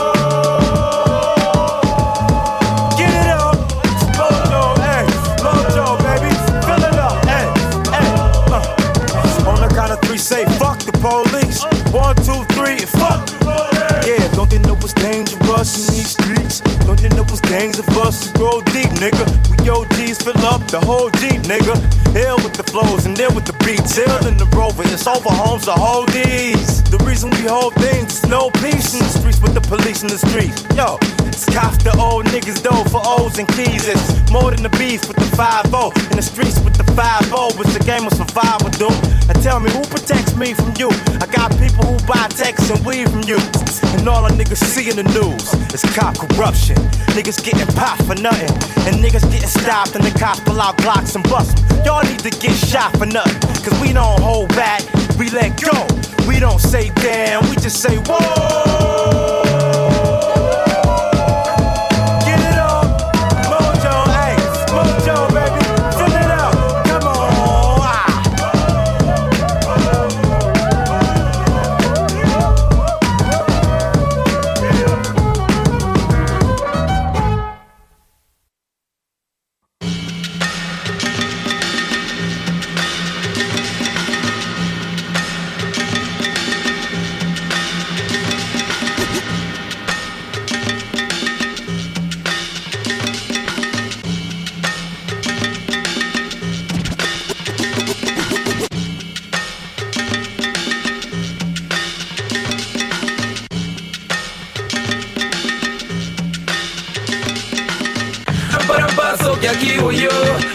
Know it's dangerous to go deep, nigga? We OGs fill up the whole Jeep, nigga. Ill with the flows and ill with the beats. Ill in the rover, it's over homes, the whole these. The reason we hold things is no peace in the streets with the police in the streets. Yo, it's cops the old niggas though for O's and keys. It's more than the beef with the 5 In the streets with the 5 It's a game of survival, dude. Now tell me who protects me from you? I got people who buy texts and weed from you. And all the niggas see in the news is cop corruption. Niggas getting popped for nothing. And niggas getting stopped and the cops pull out blocks and bust. Y'all need to get shot for nothing. Cause we don't hold back, we let go. We don't say damn, we just say whoa.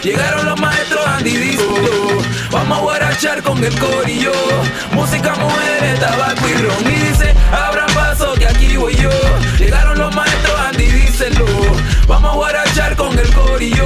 Llegaron los maestros Andy Disco. Vamos a guarachar con el corillo. Música, mujeres, tabaco y ron. Y dice, abran paso que aquí voy yo. Llegaron los maestros Andy díselo. Vamos a guarachar con el corillo.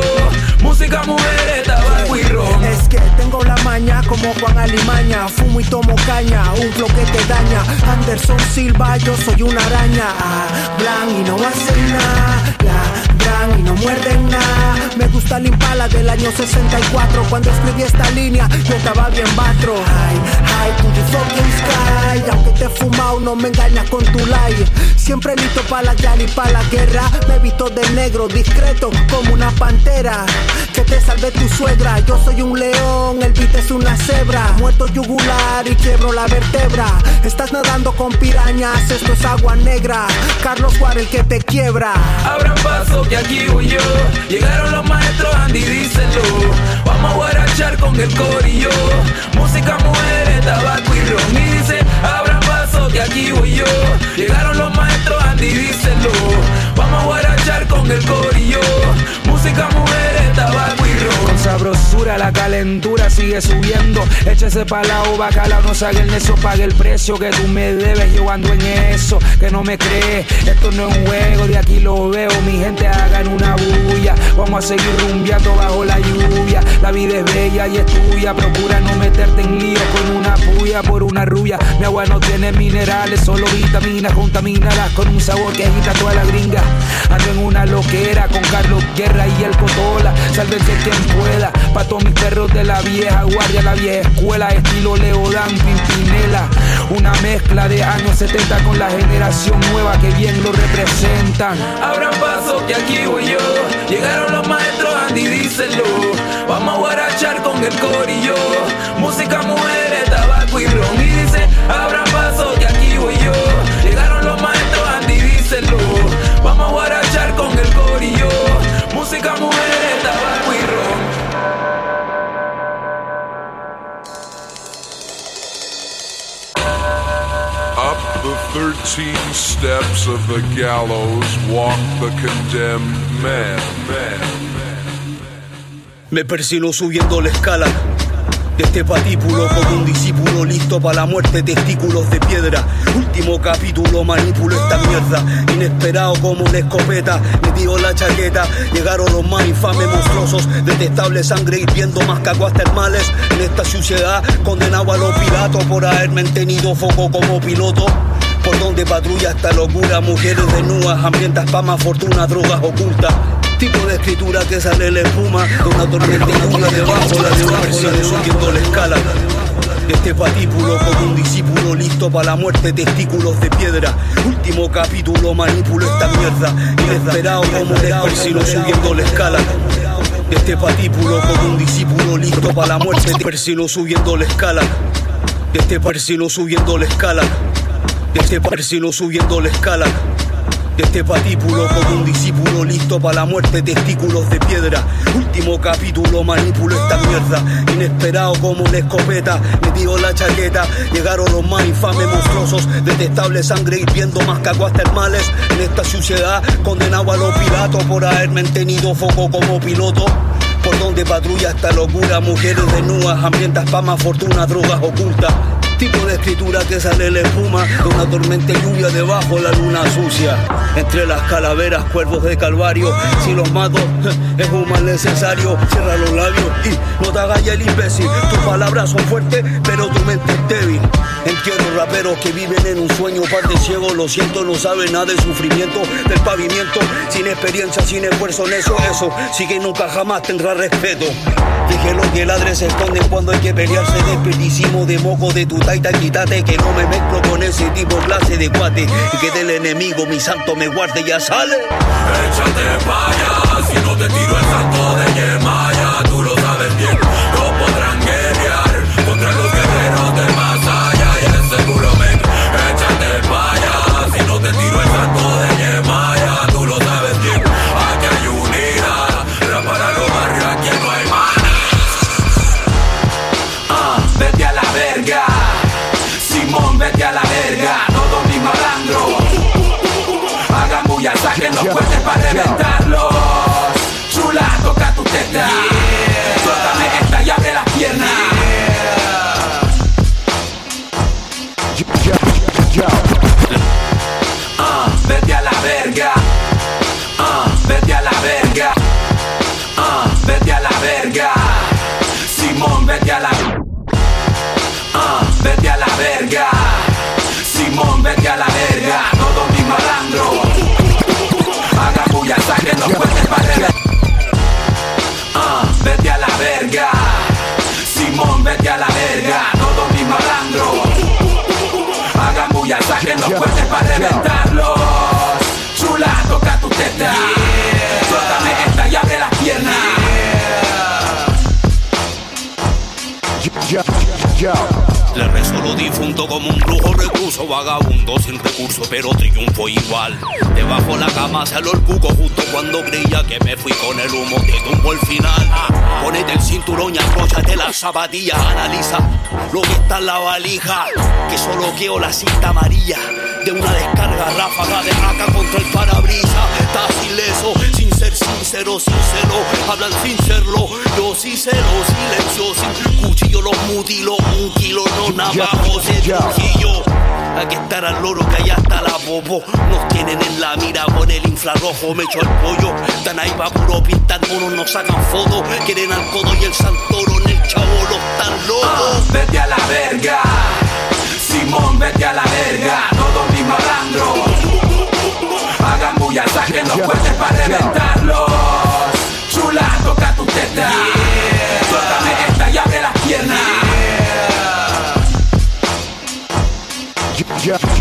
Música, mujeres, tabaco y ron. Es que tengo la maña como Juan Alimaña. Fumo y tomo caña, un flow que te daña. Anderson Silva, yo soy una araña. Ah, Blan y no hacen nada. Y no muerden nada. Me gusta la impala del año 64. Cuando escribí esta línea, yo estaba bien batro. Ay, ay, to the fucking sky. Aunque te he fumado, no me engañas con tu like. Siempre listo para la guerra y para la guerra. Me he visto de negro, discreto como una pantera. Que te salve tu suegra. Yo soy un león, el beat es una cebra. Muerto yugular y quiebro la vértebra. Estás nadando con pirañas, esto es agua negra. Carlos Juárez que te quiebra. Abran paso que aquí yo. Llegaron los maestros Andy, díselo. Vamos a guarachar con el corillo. Música, mujeres, tabaco y ron. Y dice, abran paso que aquí yo. Llegaron los maestros Andy, díselo. Vamos a guarachar con el corillo. Música, mujeres, tabaco y. Con sabrosura la calentura sigue subiendo. Échese pa' la no salga el neso, pague el precio que tú me debes. Yo ando en eso, que no me crees. Esto no es un juego, de aquí lo veo. Mi gente hagan una bulla. Vamos a seguir rumbeando bajo la lluvia. La vida es bella y es tuya. Procura no meterte en lío con una puya por una rubia. Mi agua no tiene minerales, solo vitaminas contaminadas con un sabor que agita toda la gringa. En una loquera con Carlos Guerra y el Cotola. Sálvense quien pueda. Pa' todos mis perros de la vieja guardia, la vieja escuela, estilo Leodan, Pimpinela. Una mezcla de años 70 con la generación nueva que bien lo representan. Abran paso que aquí voy yo. Llegaron los maestros Andy, díselo. Vamos a guarachar con el corillo. Música, mujeres, tabaco y ron. Y dice, abran paso que aquí voy yo. Llegaron los maestros Andy, díselo. Vamos a guarachar el corillo. Música, mujeres, tabaco y ron. Up the thirteen steps of the gallows walk the condemned man. man. Me persino subiendo la escala de este patíbulo como un discípulo listo para la muerte, testículos de piedra. Último capítulo, manipulo esta mierda. Inesperado como una escopeta, me dio la chaqueta. Llegaron los más infames, monstruosos, detestable sangre hirviendo más caguas termales. En esta suciedad, condenado a los piratos por haberme tenido foco como piloto. Por donde patrulla esta locura, mujeres desnudas, hambrientas, pamas, fortuna, drogas ocultas. Tipo de escritura que sale la espuma de una tormenta una debajo, la debajo, la de subiendo la escala. De este patíbulo como un discípulo listo para la muerte, testículos de piedra. Último capítulo, manipulo esta mierda. Inesperado como un subiendo la escala. De este patíbulo como un discípulo listo para la muerte, persino subiendo la escala. De este persino subiendo la escala. De este persino subiendo la escala. De este patíbulo como un discípulo listo para la muerte, testículos de piedra. Último capítulo, manipulo esta mierda. Inesperado como una escopeta, me dio la chaqueta. Llegaron los más infames, monstruosos, detestable sangre hirviendo más termales. En esta suciedad, condenado a los piratos por haberme tenido foco como piloto. Por donde patrulla esta locura, mujeres desnudas, hambrientas, pamas, fortuna, drogas ocultas. Tipo de escritura que sale la espuma de una tormenta lluvia debajo la luna sucia. Entre las calaveras, cuervos de calvario. Si los mato, <laughs> es un mal necesario. Cierra los labios y no te hagas el imbécil. Tus palabras son fuertes, pero tu mente es débil. Entiendo raperos que viven en un sueño, par de ciegos, lo siento, no saben nada del sufrimiento del pavimento. Sin experiencia, sin esfuerzo en eso, eso sí que nunca jamás tendrá respeto. Dije lo que ladre se esconde cuando hay que pelearse. Desperdicimo de moco de tu taita, quítate que no me mezclo con ese tipo clase de cuate. Y que del enemigo mi santo me guarde, ya sale. Échate pa' allá, si no te tiro el santo Debajo la cama salió el cuco justo cuando creía que me fui con el humo, te tumbo el final. Ponete el cinturón y abróchate las zapatillas, analiza lo que está en la valija, que solo queo la cinta amarilla. De una descarga ráfaga de raca contra el parabrisas. Estás ileso, sin ser sincero, sincero, hablan sin serlo, yo sí cero, silencio, sin cuchillo los mutilo, un kilo no navajos de Trujillo. Aquí estará el loro que allá está la bobo. Nos tienen en la mira con el infrarrojo, me echo el pollo. Están ahí va puro pintando, nos sacan fotos. Quieren al codo y el santoro en el chavo, los tan locos. Vete a la verga. Simón, vete a la verga. Todos mis malandros. Hagan bulla, saquen los puentes para reventarlos. Chula, toca tu teta.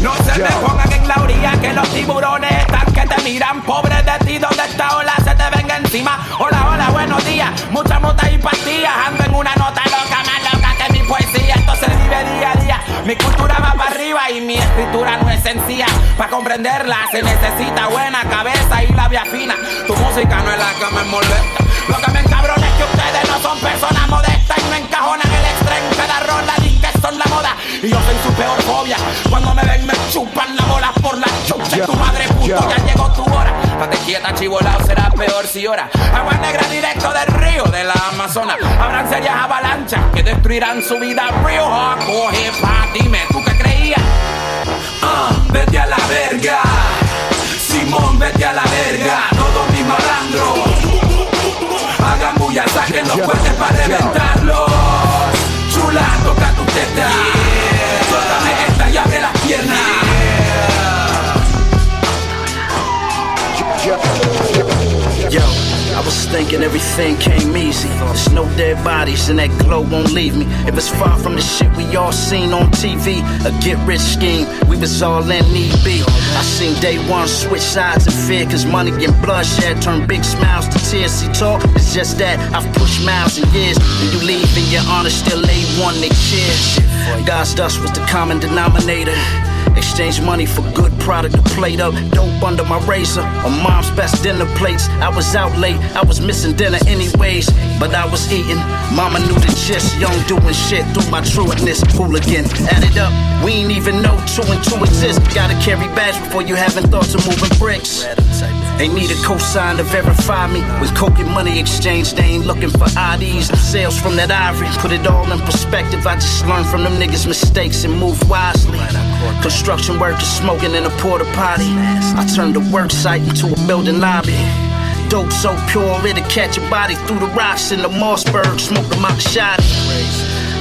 No se me pongan en la orilla que los tiburones están que te miran. Pobre de ti, donde esta ola se te venga encima. Hola, hola, buenos días, mucha mota y pastillas. Ando en una nota loca, más loca que mi poesía. Esto se vive día a día, mi cultura va para arriba Y mi escritura no es sencilla. Para comprenderla se necesita buena cabeza y labia fina. Tu música no es la que me molesta. Lo que me encabrona es que ustedes no son personas modestas. Y me encajonan el extremo cada rola que son la moda y yo soy su peor fobia. Cuando me ven me chupan la bola por la chucha. Y tu madre puto, ya llegó tu hora. Date quieta, chivolao, será peor si llora. Agua negra directo del río de la Amazonas. Habrán serias avalanchas que destruirán su vida. Real hardcore hip hop. Dime, ¿tú qué creías? Ah, vete a la verga. Simón, vete a la verga. Todos mis malandros. Hagan bulla, saquen los puentes para reventarlos. Chula, toca tu teta. Suéltame esta y abre las piernas. I was thinking everything came easy. There's no dead bodies and that glow won't leave me. If it's far from the shit we all seen on TV, a get rich scheme, we was all in need be. I seen day one switch sides of fear, cause money and bloodshed turn big smiles to tears. See, talk it's just that I've pushed miles and years. And you leave and your honor still A1, they cheer. God's dust was the common denominator. Exchange money for good product to plate up. Dope under my razor. On mom's best dinner plates. I was out late, I was missing dinner anyways. But I was eating. Mama knew the gist. Young doing shit through my truantness. Hooligan. Add it up. We ain't even know two and two exist. Gotta carry bags before you having thoughts of moving bricks. Ain't need a cosign to verify me. With coke and money exchange, they ain't looking for IDs sales from that ivory. Put it all in perspective. I just learned from them niggas' mistakes and moved wisely. Construction workers smoking in a porta potty. I turned the work site into a building lobby. Dope so pure it'll catch your body through the rocks in the Mossberg. Smoke them the shot.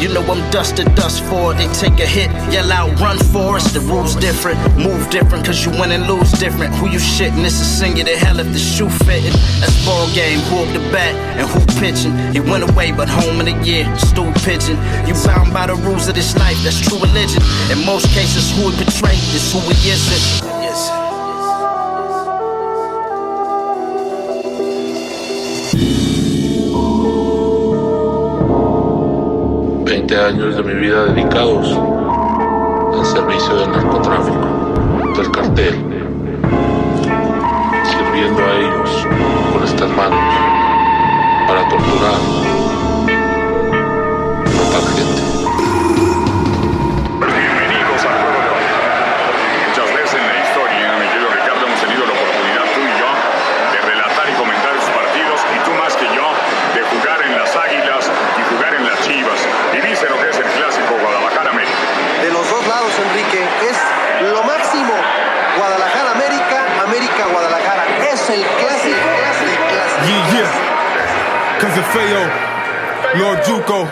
You know I'm dust to dust for it. They take a hit, yell out, run for us. The rules different, move different, cause you win and lose different. Who you shitting? It's a sing you to hell if the shoe fitting. That's ball game, who up the bat and who pitching. He went away, but home in a year, stool pigeon. You bound by the rules of this life, that's true religion. In most cases, who we betray is who we isn't. 20 años de mi vida dedicados al servicio del narcotráfico, del cartel, sirviendo a ellos con estas manos para torturar, Feo, Lord Juco.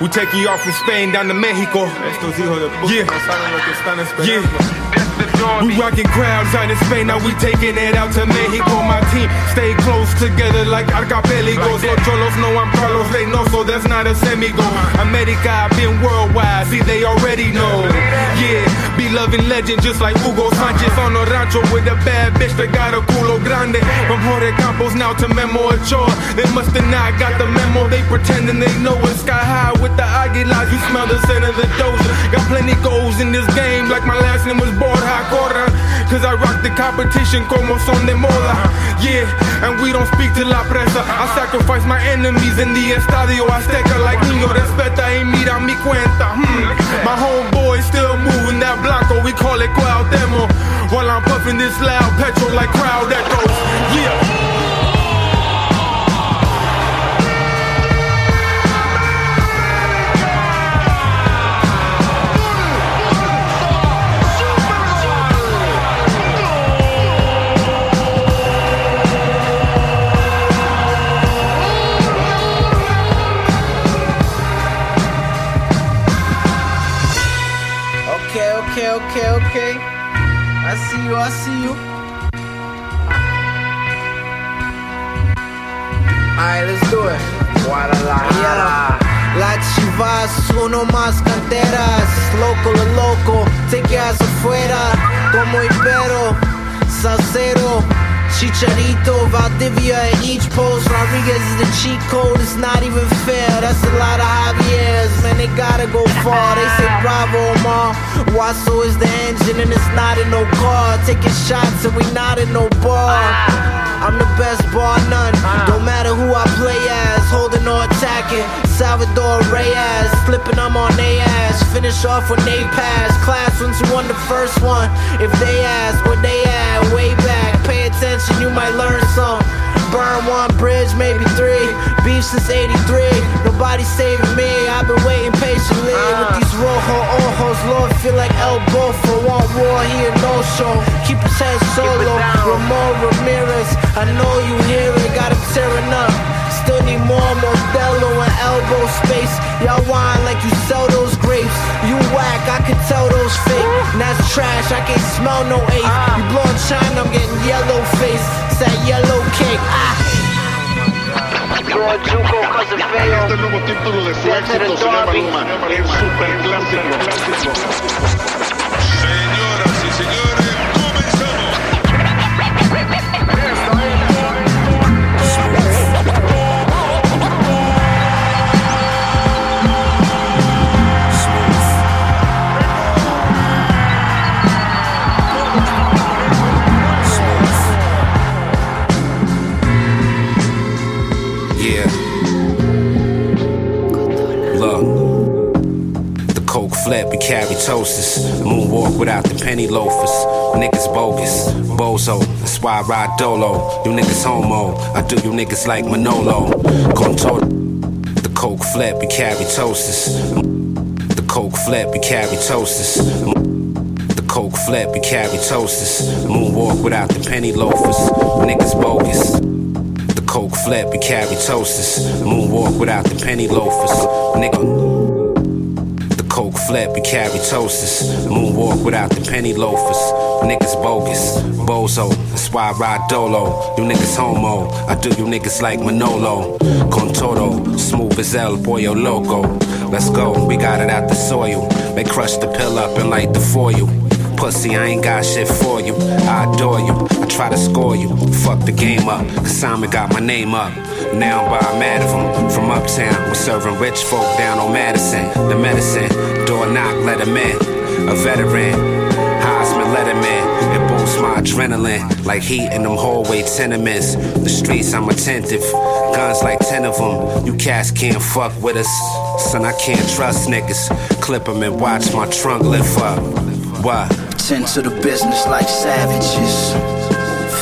We take you off from Spain down to Mexico. Estos hijos de puta yeah. no saben lo que están esperando. Yeah. We rocking crowds out in Spain, now we taking it out to Mexico. My team stay close together like archipelagos. Los cholos know I'm Carlos Reynoso, that's not a semigo. America, I've been worldwide, see they already know. Yeah, be loving legend just like Hugo Sanchez on a rancho with a bad bitch that got a culo grande. From Jorge Campos now to Memo Ochoa. They must have not got the memo, they pretending they know it's sky high with the aguilas. You smell the scent of the dozer. Got plenty goals in this game, like my last name was Borja Cause I rock the competition como son de moda. Yeah, and we don't speak to la presa. I sacrifice my enemies in the estadio Azteca like niño respeta y mira mi cuenta. Hmm. My homeboy still moving that blanco, we call it Cuauhtémoc. While I'm puffing this loud petrol like crowd echoes. Yeah. I see you, I see you. Alright, let's do it. Guadalajara. La Chivas, uno más canteras, loco lo loco, te quedas afuera, como Ibero, Salcero, Chicharito, Valdivia in each post, Rodriguez is the cheat code, it's not even fair, that's a lot of Javier's, man, they gotta go far, they say bravo, Omar, Wasso is the engine and it's not in no car, taking shots and we not in no bar. I'm the best bar none. Don't matter who I play as, holding or attacking. Salvador Reyes, flipping I'm on they ass. Finish off when they pass. Class ones who won the first one. If they ask where they at, way back. Pay attention, you might learn some. burn one bridge, maybe three. Beef since 83, nobody saving me. I've been waiting patiently with these rojo ojos. Lord, feel like El Bofo. Want war, he a no show. Keep his head solo. Ramon Ramirez, I know you hear it, got him tearing up. Still need more Modelo and elbow space. Y'all whine like you sell those grapes. You whack, I can tell those fake. And that's trash, I can't smell no eight. You blowing shine, I'm getting yellow face. It's that yellow cake. Ah. George Juco, cousin Feo. Este nuevo título de su éxito se llama Luma, el superclásico. Toasters. Moonwalk without the penny loafers. Niggas bogus, bozo. That's why I ride dolo. You niggas homo. I do you niggas like Manolo. Con todo. The coke flip, we carry. The coke flip, we carry. The coke flip, we carry. Moonwalk without the penny loafers. Niggas bogus. The coke flip, we carry toasters. Moonwalk without the penny loafers. Nigga. Coke flip, we carry toasters. Moonwalk without the penny loafers. Niggas bogus, bozo. That's why I ride dolo. You niggas homo. I do you niggas like Manolo. Con todo, smooth as El Pollo Loco. Let's go, we got it out the soil. They crush the pill up and light the foil. You. Pussy, I ain't got shit for you. I adore you. I try to score you. Fuck the game up. Cause Simon got my name up. Now I'm by mad of him. From uptown, we serving rich folk down on Madison. The medicine, door knock, let him in. A veteran, Heisman, let him in. It boosts my adrenaline like heat in them hallway tenements. The streets, I'm attentive. Guns like 10 of them. You cats can't fuck with us. Son, I can't trust niggas. Clip 'em and watch my trunk lift up. What? Tend to the business like savages.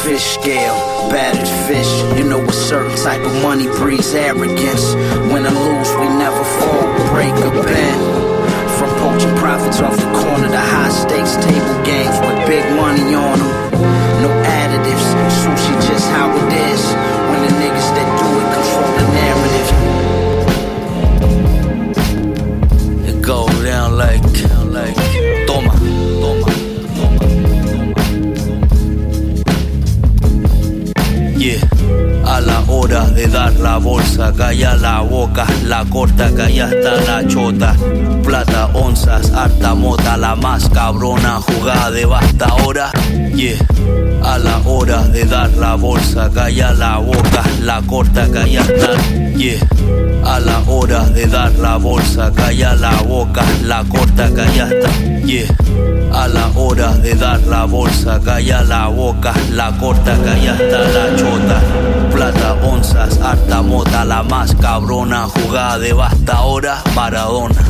Fish scale, battered fish. You know a certain type of money breeds arrogance. Win or lose, we never fall, break a bend. Poaching profits off the corner to high stakes table games with big money on them. No additives, sushi just how it is. When the niggas that do it control the narrative. La bolsa, calla la boca, la corta, calla hasta la chota. Plata, onzas, harta mota, la más cabrona jugada de basta ahora. Yeah. A la hora de dar la bolsa, calla la boca, la corta, calla hasta. Yeah. A la hora de dar la bolsa, calla la boca, la corta, calla hasta. Yeah. A la hora de dar la bolsa, calla la boca, la corta, calla hasta la chota. Plata, onzas, harta mota, la más cabrona jugada de basta ahora, Maradona.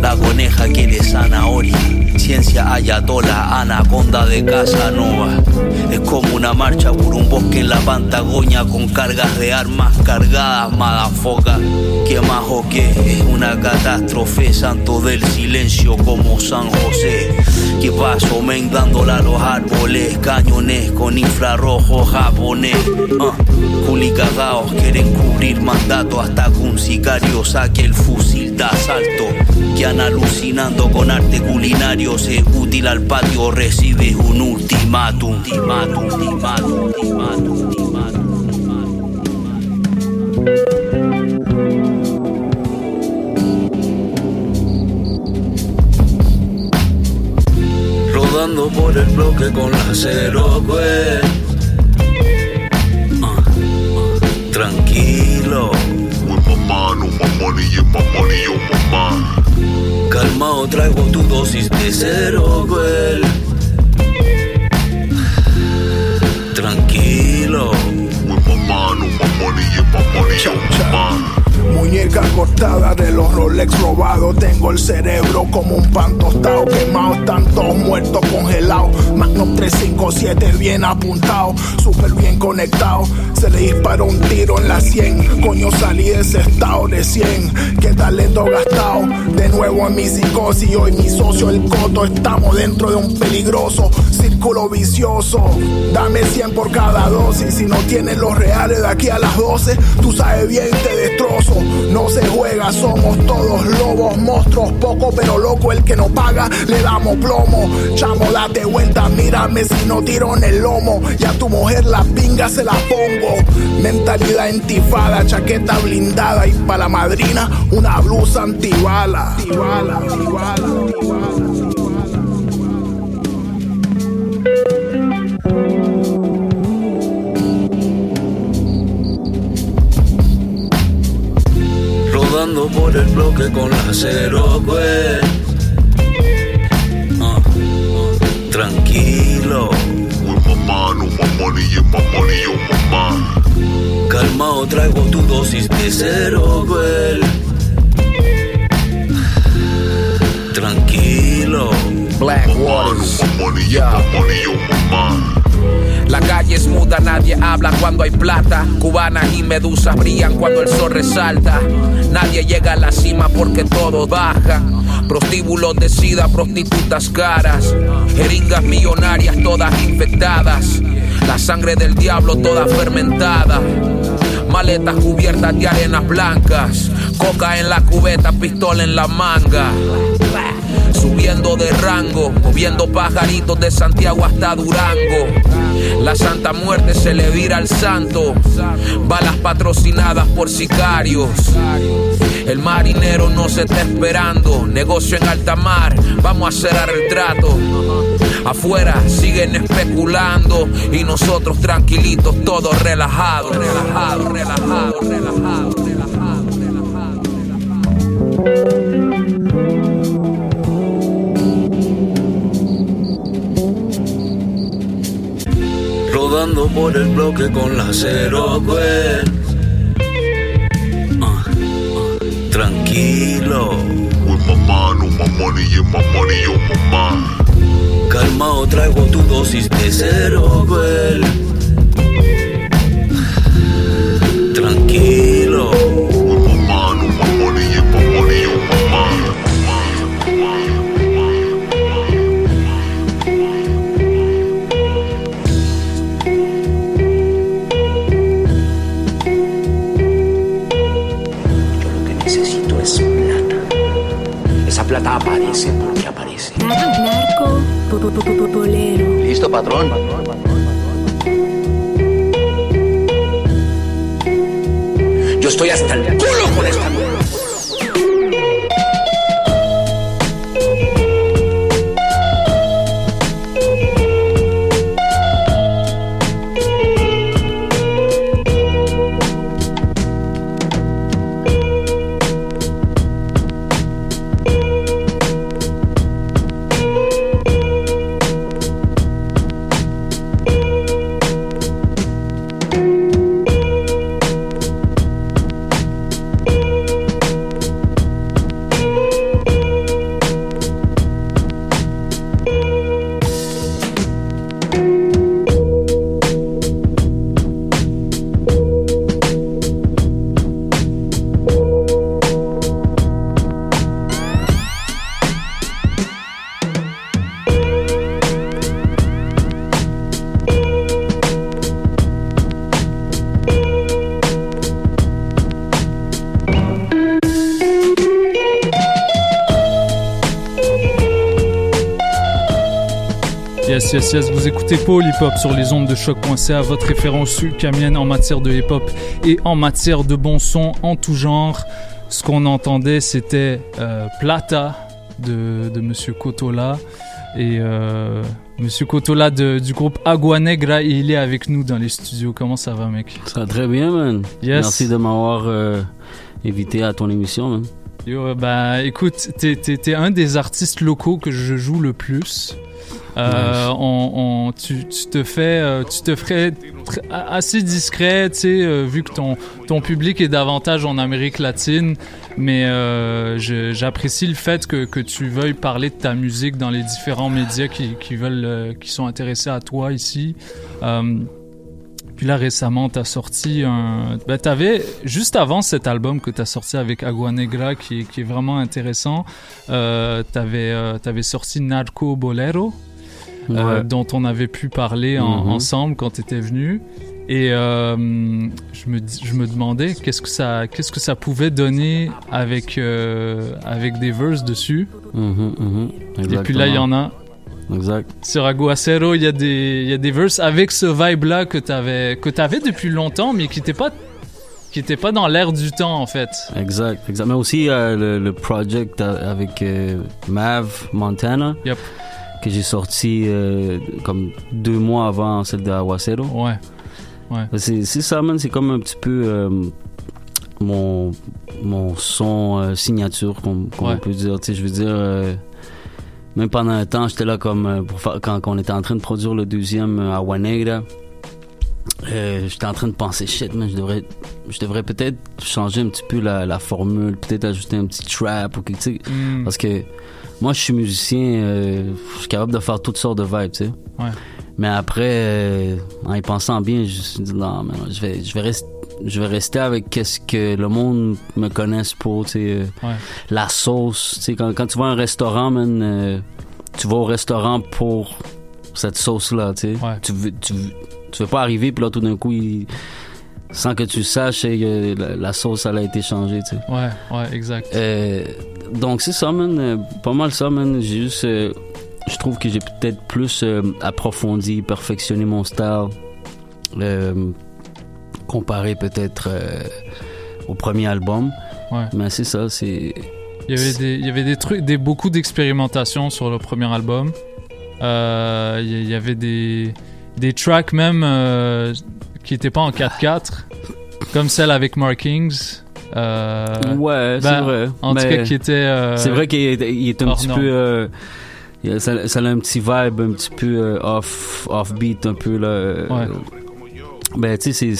La coneja quiere zanahoria. Ciencia ayatola, anaconda de Casanova. Es como una marcha por un bosque en la Patagonia con cargas de armas cargadas, madafoca. ¿Qué más o qué? Es una catástrofe, santo del silencio como San José. ¿Qué pasó, men? Dándola a los árboles, cañones con infrarrojo japonés. Uh, culicagaos quieren cubrir mandato hasta que un sicario saque el fusil de asalto. Que han alucinando con arte culinario, se útil al patio, recibe un ultimátum. ultimátum, ultimátum, ultimátum, ultimátum. Por el bloque con la cero, pues. Ah, ah, tranquilo. My money and my money on my mind. Calmao, traigo tu dosis de cero, güey. Tranquilo. With my mind on my money and my money on my mind. Muñeca cortada de los Rolex robados. Tengo el cerebro como un pan tostado, quemado, tantos muertos congelados. Magnum 357 bien apuntado, súper bien conectado. Se le disparó un tiro en la 100. Coño, salí de ese estado de 100. Qué talento gastado. De nuevo en mi psicosis. Hoy mi socio, el coto. Estamos dentro de un peligroso círculo vicioso. Dame 100 por cada dosis. Si no tienes los reales de aquí a las 12, tú sabes bien, te destrozo. No se juega, somos todos lobos, monstruos. Poco pero loco, el que no paga, le damos plomo. Chamo, date vuelta, mírame si no tiro en el lomo. Y a tu mujer la pinga se la pongo. Mentalidad entifada, chaqueta blindada. Y para la madrina, una blusa antibala. Antibala, antibala, antibala. Por el bloque con la cero, pues. Ah, tranquilo. Calmao, traigo tu dosis de cero, güey. Tranquilo. Black Waters. Yeah. La calle es muda, nadie habla cuando hay plata. Cubanas y medusas brillan cuando el sol resalta. Nadie llega a la cima porque todo baja. Prostíbulos de sida, prostitutas caras. Jeringas millonarias todas infectadas. La sangre del diablo toda fermentada. Maletas cubiertas de arenas blancas. Coca en la cubeta, pistola en la manga. Subiendo de rango, moviendo pajaritos de Santiago hasta Durango. La Santa Muerte se le vira al santo. Balas patrocinadas por sicarios. El marinero no se está esperando. Negocio en alta mar, vamos a cerrar el trato. Afuera siguen especulando y nosotros tranquilitos, todos relajados, relajados, relajados, relajados. Por el bloque con la cero pues. Uh, uh, tranquilo. With my mind, on my money, yeah, my money on my mind. Calmao, traigo tu dosis de cero pues. Tranquilo. Vous écoutez Paul Hip Hop sur les ondes de choc.ca, votre référence camienne en matière de hip hop et en matière de bon son en tout genre. Ce qu'on entendait, c'était euh, Plata de, de Monsieur Kotola. Et euh, Monsieur Kotola de- du groupe Agua Negra, il est avec nous dans les studios. Comment ça va, mec? Ça va très bien, man. Yes. Merci de m'avoir euh, invité à ton émission, man. Yo, bah écoute, t'es un des artistes locaux que je joue le plus. Euh, on, on- tu, tu te fais, euh, tu te ferais assez discret, tu sais, euh, vu que ton, ton public est davantage en Amérique latine. Mais euh, j'apprécie le fait que, que tu veuilles parler de ta musique dans les différents médias qui, qui veulent, qui sont intéressés à toi ici. Euh, puis là, récemment, t'as sorti un... Ben, t'avais, juste avant cet album que t'as sorti avec Agua Negra, qui, qui est vraiment intéressant, euh, t'avais, euh, t'avais sorti Narco Bolero, euh, dont on avait pu parler en- Mhm. ensemble quand t'étais venu. Et euh, je, me, je me demandais qu'est-ce que ça, qu'est-ce que ça pouvait donner avec, euh, avec des verses dessus. Mhm, mhm. Et puis là, il y en a. Exact. Sur Aguacero, il y a des, y a des verses avec ce vibe-là que t'avais, que t'avais depuis longtemps, mais qui n'était pas, qui pas dans l'air du temps, en fait. Exact, exact. Mais aussi euh, le, le project avec Mav Montana Yep. Que j'ai sorti euh, comme deux mois avant celle de Aguacero. Ouais. Ouais. C'est ça, man. C'est comme un petit peu euh, mon, mon son euh, signature, comme, comme Ouais. on peut dire. Tu sais, je veux dire, même pendant un temps, j'étais là comme pour faire, quand, quand on était en train de produire le deuxième Agua Negra. Euh, j'étais en train de penser shit man je devrais je devrais peut-être changer un petit peu la, la formule peut-être ajouter un petit trap ou quelque chose Mm. parce que moi je suis musicien euh, je suis capable de faire toutes sortes de vibes tu sais Ouais. mais après euh, en y pensant bien je me suis dit non mais je vais je vais rester je vais rester avec qu'est-ce que le monde me connaisse pour tu sais euh, Ouais. la sauce tu sais quand, quand tu vas à un restaurant man euh, tu vas au restaurant pour cette sauce là tu sais tu veux tu veux tu veux pas arriver puis là tout d'un coup il- sans que tu saches euh, la, sauce elle a été changée tu sais Ouais, ouais, exact. euh, donc c'est ça, man. Euh, pas mal ça, man. J'ai juste, euh, je trouve que j'ai peut-être plus euh, approfondi, perfectionné mon style, comparé peut-être au premier album. Ouais. Mais c'est ça, c'est. Il y avait des, il y avait des trucs, des, beaucoup d'expérimentations sur le premier album. Il y- avait des, des tracks même qui n'étaient pas en 4-4, comme celle avec Markings. Euh, ouais, c'est ben, vrai. En tout Mais cas, qui était. euh, c'est vrai qu'il est, un petit norme. peu. euh, ça, ça a un petit vibe un petit peu off, off beat un peu là. Ouais. Ben tu sais,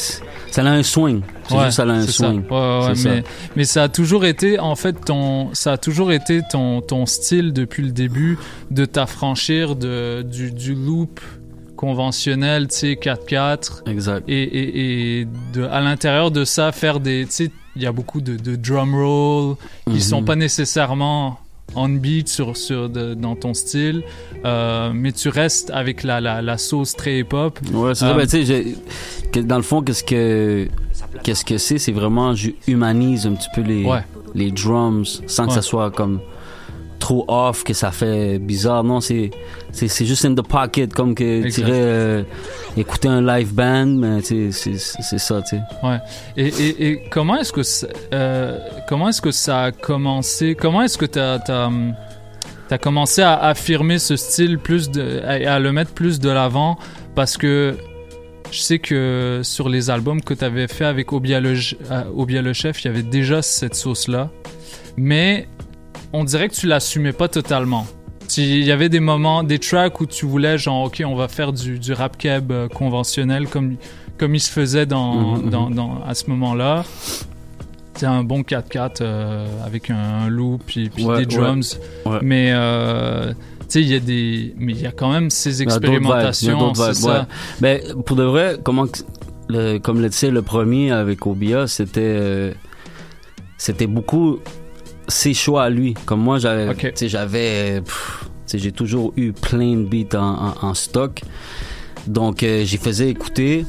ça a un swing. C'est Ouais, juste ça a un c'est ça. swing. Ouais, C'est ça. mais, mais ça a toujours été, en fait, ton, ça a toujours été ton, ton style depuis le début de t'affranchir de, du, du loop conventionnel, tu sais, 4-4. Exact. Et, et, et de, à l'intérieur de ça, faire des, tu sais, il y a beaucoup de, de drum roll qui Mhm. sont pas nécessairement on beat sur, sur de- dans ton style, euh, mais tu restes avec la, la, la sauce très hip-hop. Ouais, c'est ça. Euh, Ben, tu sais, dans le fond, qu'est-ce que qu'est-ce que c'est? C'est vraiment, je humanise un petit peu les Ouais. les drums sans que ça soit comme trop off, que ça fait bizarre. Non, c'est c'est c'est juste in the pocket, comme que tu euh, écouter un live band, mais c'est c'est ça, tu sais. Ouais. Et, et, et comment est-ce que euh, comment est-ce que ça a commencé? Comment est-ce que t'as hum, t'as commencé à affirmer ce style plus de à, à le mettre plus de l'avant? Parce que je sais que sur les albums que tu avais fait avec Obia le, euh, Obia le chef, il y avait déjà cette sauce là, mais on dirait que tu l'assumais pas totalement. Il y avait des moments, des tracks où tu voulais genre ok on va faire du, du rap cab euh, conventionnel comme comme il se faisait dans, Mhm, dans, dans- à ce moment-là. C'est un bon 4-4 euh, avec un, loop puis, puis Ouais, des drums. ouais, ouais. Mais euh, tu sais il y a des mais il y a quand même ces expérimentations, vibes, ça. Ben, pour de vrai, comment le, comme le, tu sais, le premier avec Obia, c'était c'était beaucoup ses choix à lui. Comme moi, j'avais, tu sais, j'avais, j'ai toujours eu plein de beats en, en- en stock. Donc, euh, j'y faisais écouter.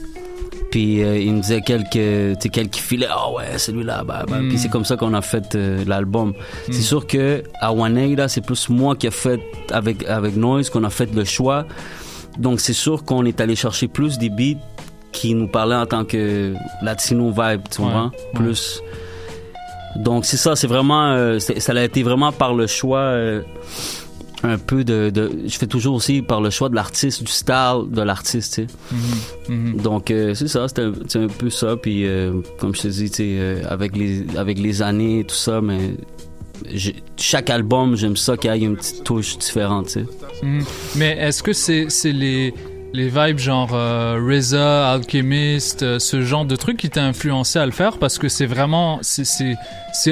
Puis euh, il me disait quelques, quelques filets. Ah ouais, celui-là. Bah, bah. Mm. Puis c'est comme ça qu'on a fait euh, l'album. Mm. C'est sûr que à Waneira, c'est plus moi qui a fait avec avec Noise qu'on a fait le choix. Donc c'est sûr qu'on est allé chercher plus des beats qui nous parlaient en tant que latino vibe, tu vois, ouais. plus. Donc c'est ça, c'est vraiment, euh, ça a été vraiment par le choix. euh, un peu de, de- je fais toujours aussi par le choix de l'artiste du style de l'artiste tu sais Mhm, mhm. donc euh, c'est ça c'était un, c'est un peu ça puis euh, comme je te dis tu sais avec les avec les années et tout ça mais chaque album, j'aime ça qu'il y ait une petite touche différente, tu sais. Mhm. Mais est-ce que c'est c'est les, les vibes genre euh, RZA, Alchemist, euh, ce genre de truc qui t'a influencé à le faire Parce que c'est vraiment. c'est-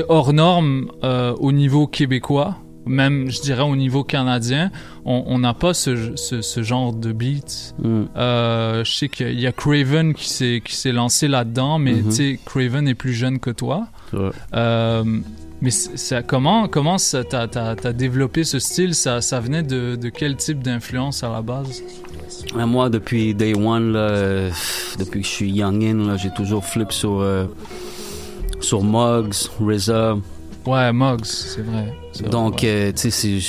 hors norme euh, au niveau québécois, même je dirais au niveau canadien. On n'a pas ce, ce, ce genre de beat. Mm. Euh, je sais qu'il y a- Craven qui s'est qui s'est lancé là-dedans, mais Mhm. tu sais, Craven est plus jeune que toi. Mais ça, comment comment t'as développé ce style? Ça, ça venait de, de quel type d'influence à la base? Moi, depuis day one, là, euh, depuis que je suis youngin, j'ai toujours flip sur, euh, sur Muggs, RZA. Ouais, Muggs, c'est vrai. Donc, ouais. euh, tu sais,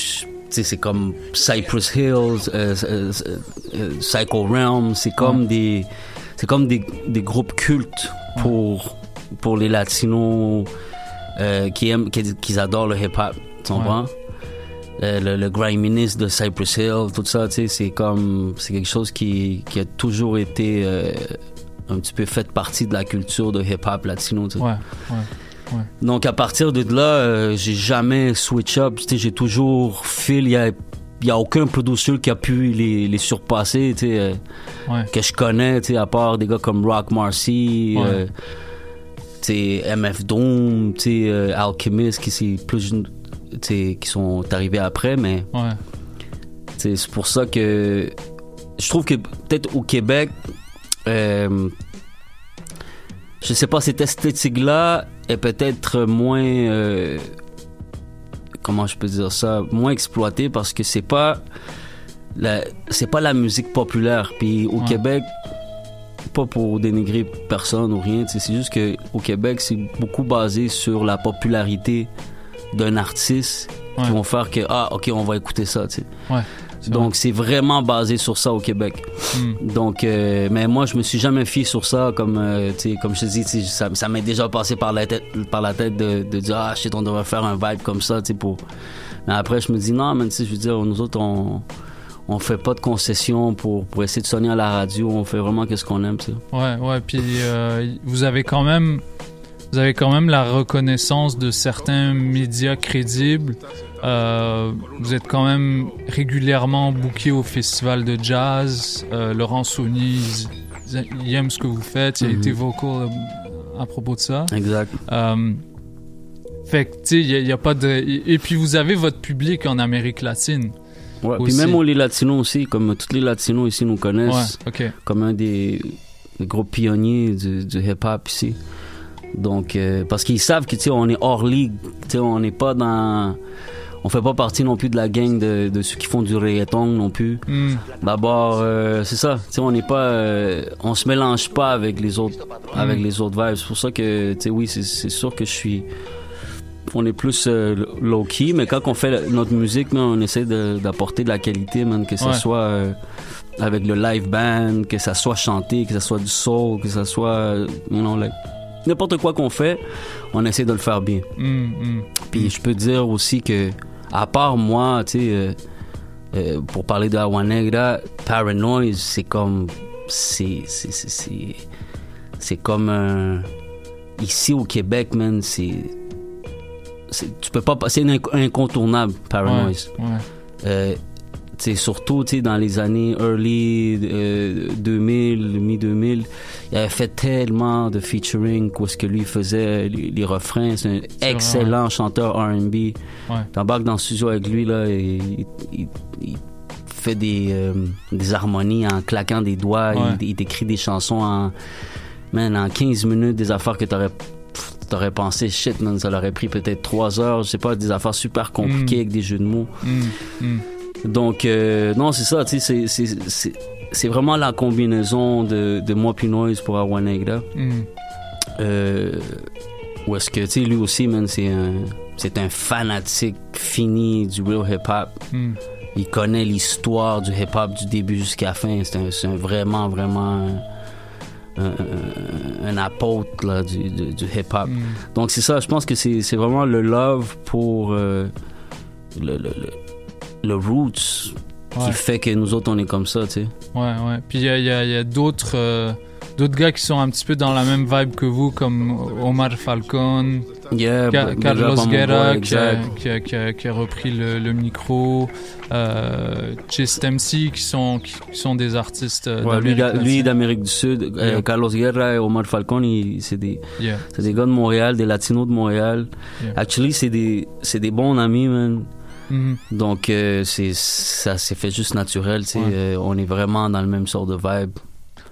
c'est- comme Cypress Hills, euh, euh, euh, Psycho Realm, c'est comme des, c'est comme des, des groupes cultes pour, pour les Latinos euh, qui aiment, qui, qui adorent le hip-hop, tu comprends? Euh, le, le griminess de Cypress Hill, tout ça, tu sais, c'est comme, c'est quelque chose qui, qui a toujours été euh, un petit peu fait partie de la culture de hip-hop latino, tu sais. Ouais, ouais, ouais. Donc à partir de là, euh, j'ai jamais switch up. Tu sais, j'ai toujours feel. Il y a, y a aucun producer qui a pu les, les surpasser. Tu sais, euh, que je connais. Tu sais, à part des gars comme Rock Marcy, MF Doom, tu sais, Alchemist qui c'est plus, qui sont arrivés après, mais Ouais. c'est pour ça que je trouve que peut-être au Québec, euh, je sais pas, cette esthétique-là est peut-être moins, euh, comment je peux dire ça, moins exploitée parce que c'est pas, c'est pas la musique populaire. Puis au Ouais. Québec, pas pour dénigrer personne ou rien, c'est juste que au Québec, c'est beaucoup basé sur la popularité d'un artiste Ouais. qui vont faire que ah ok on va écouter ça, tu sais. Ouais, Donc c'est vraiment basé sur ça au Québec. Hmm. Donc, euh, mais moi, je me suis jamais fié sur ça, comme, euh, comme je te dis, ça, ça m'est déjà passé par la tête, par la tête de, de dire, ah, shit, on devrait faire un vibe comme ça, tu sais, pour. Mais après, je me dis, non, mais tu sais, je veux dire, nous autres, on, on fait pas de concessions pour, pour essayer de sonner à la radio, on fait vraiment qu'est-ce qu'on aime, tu sais. Ouais, ouais. Puis euh, vous avez quand même, vous avez quand même la reconnaissance de certains médias crédibles. Euh, vous êtes quand même régulièrement booké au festival de jazz. Euh, Laurent Saunier, il, il aime ce que vous faites. Il a Mhm. été vocal euh, à propos de ça. Exact. Euh, fait que, tu sais, il y, a- pas de. Et puis vous avez votre public en Amérique latine. Ouais, puis même les Latinos aussi, comme tous les Latinos ici nous connaissent, Ouais, ok. comme un des, des gros pionniers du, du hip-hop ici. Donc, euh, parce qu'ils savent que, tu sais, on est hors ligue, tu sais, on n'est pas dans... On fait pas partie non plus de la gang de, de ceux qui font du reggaeton non plus. Hmm. D'abord, euh, c'est ça, tu sais, on n'est pas... euh, on se mélange pas avec les autres, avec Mm. les autres vibes. C'est pour ça que, tu sais, oui, c'est- sûr que je suis on est plus euh, low-key, mais quand on fait notre musique, man, on essaie d'apporter de, la qualité, man, que ce Ouais. soit avec le live band, que ça soit chanté, que ça soit du soul, que ça soit, you know, like, n'importe quoi qu'on fait, on essaie de le faire bien. Hmm, hmm. Puis je peux dire aussi que, à part moi, tu sais, euh, euh, pour parler de Agua Negra, Paranoise, c'est comme, c'est, c'est, comme un, ici au Québec, man, c'est, tu peux pas, pas- c'est un inc- incontournable, Paranoise. Ouais, ouais. Euh, tu sais, surtout tu sais, dans les années early euh, 2000, mi-2000, il avait fait tellement de featuring où ce que lui faisait les, les refrains. C'est un excellent chanteur R&B. Ouais. T'embarques dans le studio avec lui, là, et il, fait des, euh, des harmonies en claquant des doigts. Ouais. Il, il décrit des chansons en, man, en 15 minutes, des affaires que t'aurais t'aurais pensé, shit, man, ça l'aurait pris peut-être 3 heures, je sais pas, des affaires super compliquées Mm. avec des jeux de mots. Hmm, hmm. Donc, euh, non, c'est ça, tu sais, c'est- vraiment la combinaison de, de moi puis Noise pour Agua Negra. Hmm. Euh, où est-ce que, tu sais, lui aussi, man, c'est un, un fanatique fini du real hip-hop. Hmm. Il connaît l'histoire du hip-hop du début jusqu'à la fin. C'est un, c'est un vraiment, vraiment un, un- un apôtre là, du, du, du hip-hop. Hmm. Donc, c'est ça, je pense que c'est c'est vraiment le love pour euh, le, le, le, le roots Ouais. qui fait que nous autres, on est comme ça, tu sais. Ouais, ouais. Puis il y a, il y a- il y a d'autres euh, d'autres gars qui sont un petit peu dans la même vibe que vous, comme Omar Falcon, Yeah, Ca- Carlos Guerra boy, qui a, exact. qui, a, qui a- qui a repris le, le micro, euh, MC qui sont, qui sont des artistes euh, Ouais, lui, d'Amérique du Sud, euh, Yeah. Carlos Guerra et Omar Falcon, c'est des, Yeah. c'est des gars de Montréal, des Latinos de Montréal. Actually, c'est des, c'est des bons amis, man. Mhm. Donc, euh, c'est, ça s'est fait juste naturel. Ouais. euh, on est vraiment dans le même sort de vibe.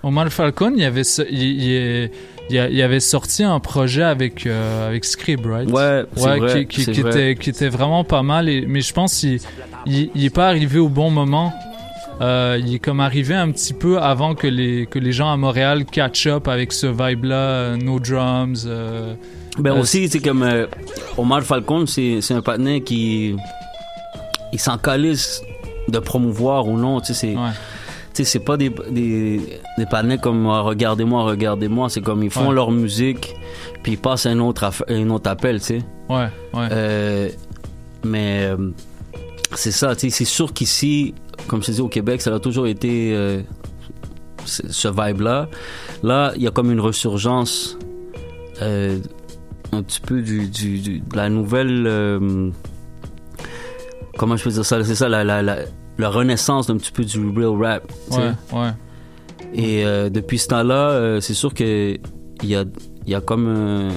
Omar Falcon, il avait, il, il- il avait sorti un projet avec, euh, avec Scrib, right? Ouais, vrai, qui, qui, c'est qui vrai. était, qui était vraiment pas mal. Et, mais je pense qu'il il, il est pas arrivé au bon moment. Euh, il est comme arrivé un petit peu avant que les, que les gens à Montréal catch up avec ce vibe-là, euh, no drums. Ben aussi, c'est comme Omar Falcon, c'est, c'est un partenaire qui il s'en calisse de promouvoir ou non, tu sais, c'est tu sais, c'est pas des, des, des partenaires comme euh, regardez-moi, regardez-moi, c'est comme ils font Ouais. leur musique puis ils passent un autre un autre appel, tu sais. Ouais, ouais. Euh, mais euh, c'est ça, tu sais, c'est sûr qu'ici, comme je te dis au Québec, ça a toujours été euh, ce ce vibe-là. Là, il y a comme une resurgence euh, un petit peu du, du- du- de la nouvelle. Comment je peux dire ça C'est ça, la, la, la, la renaissance d'un petit peu du real rap. tu sais. Ouais, ouais. Et euh, depuis ce temps-là, euh, c'est sûr que il y a, il y a comme euh,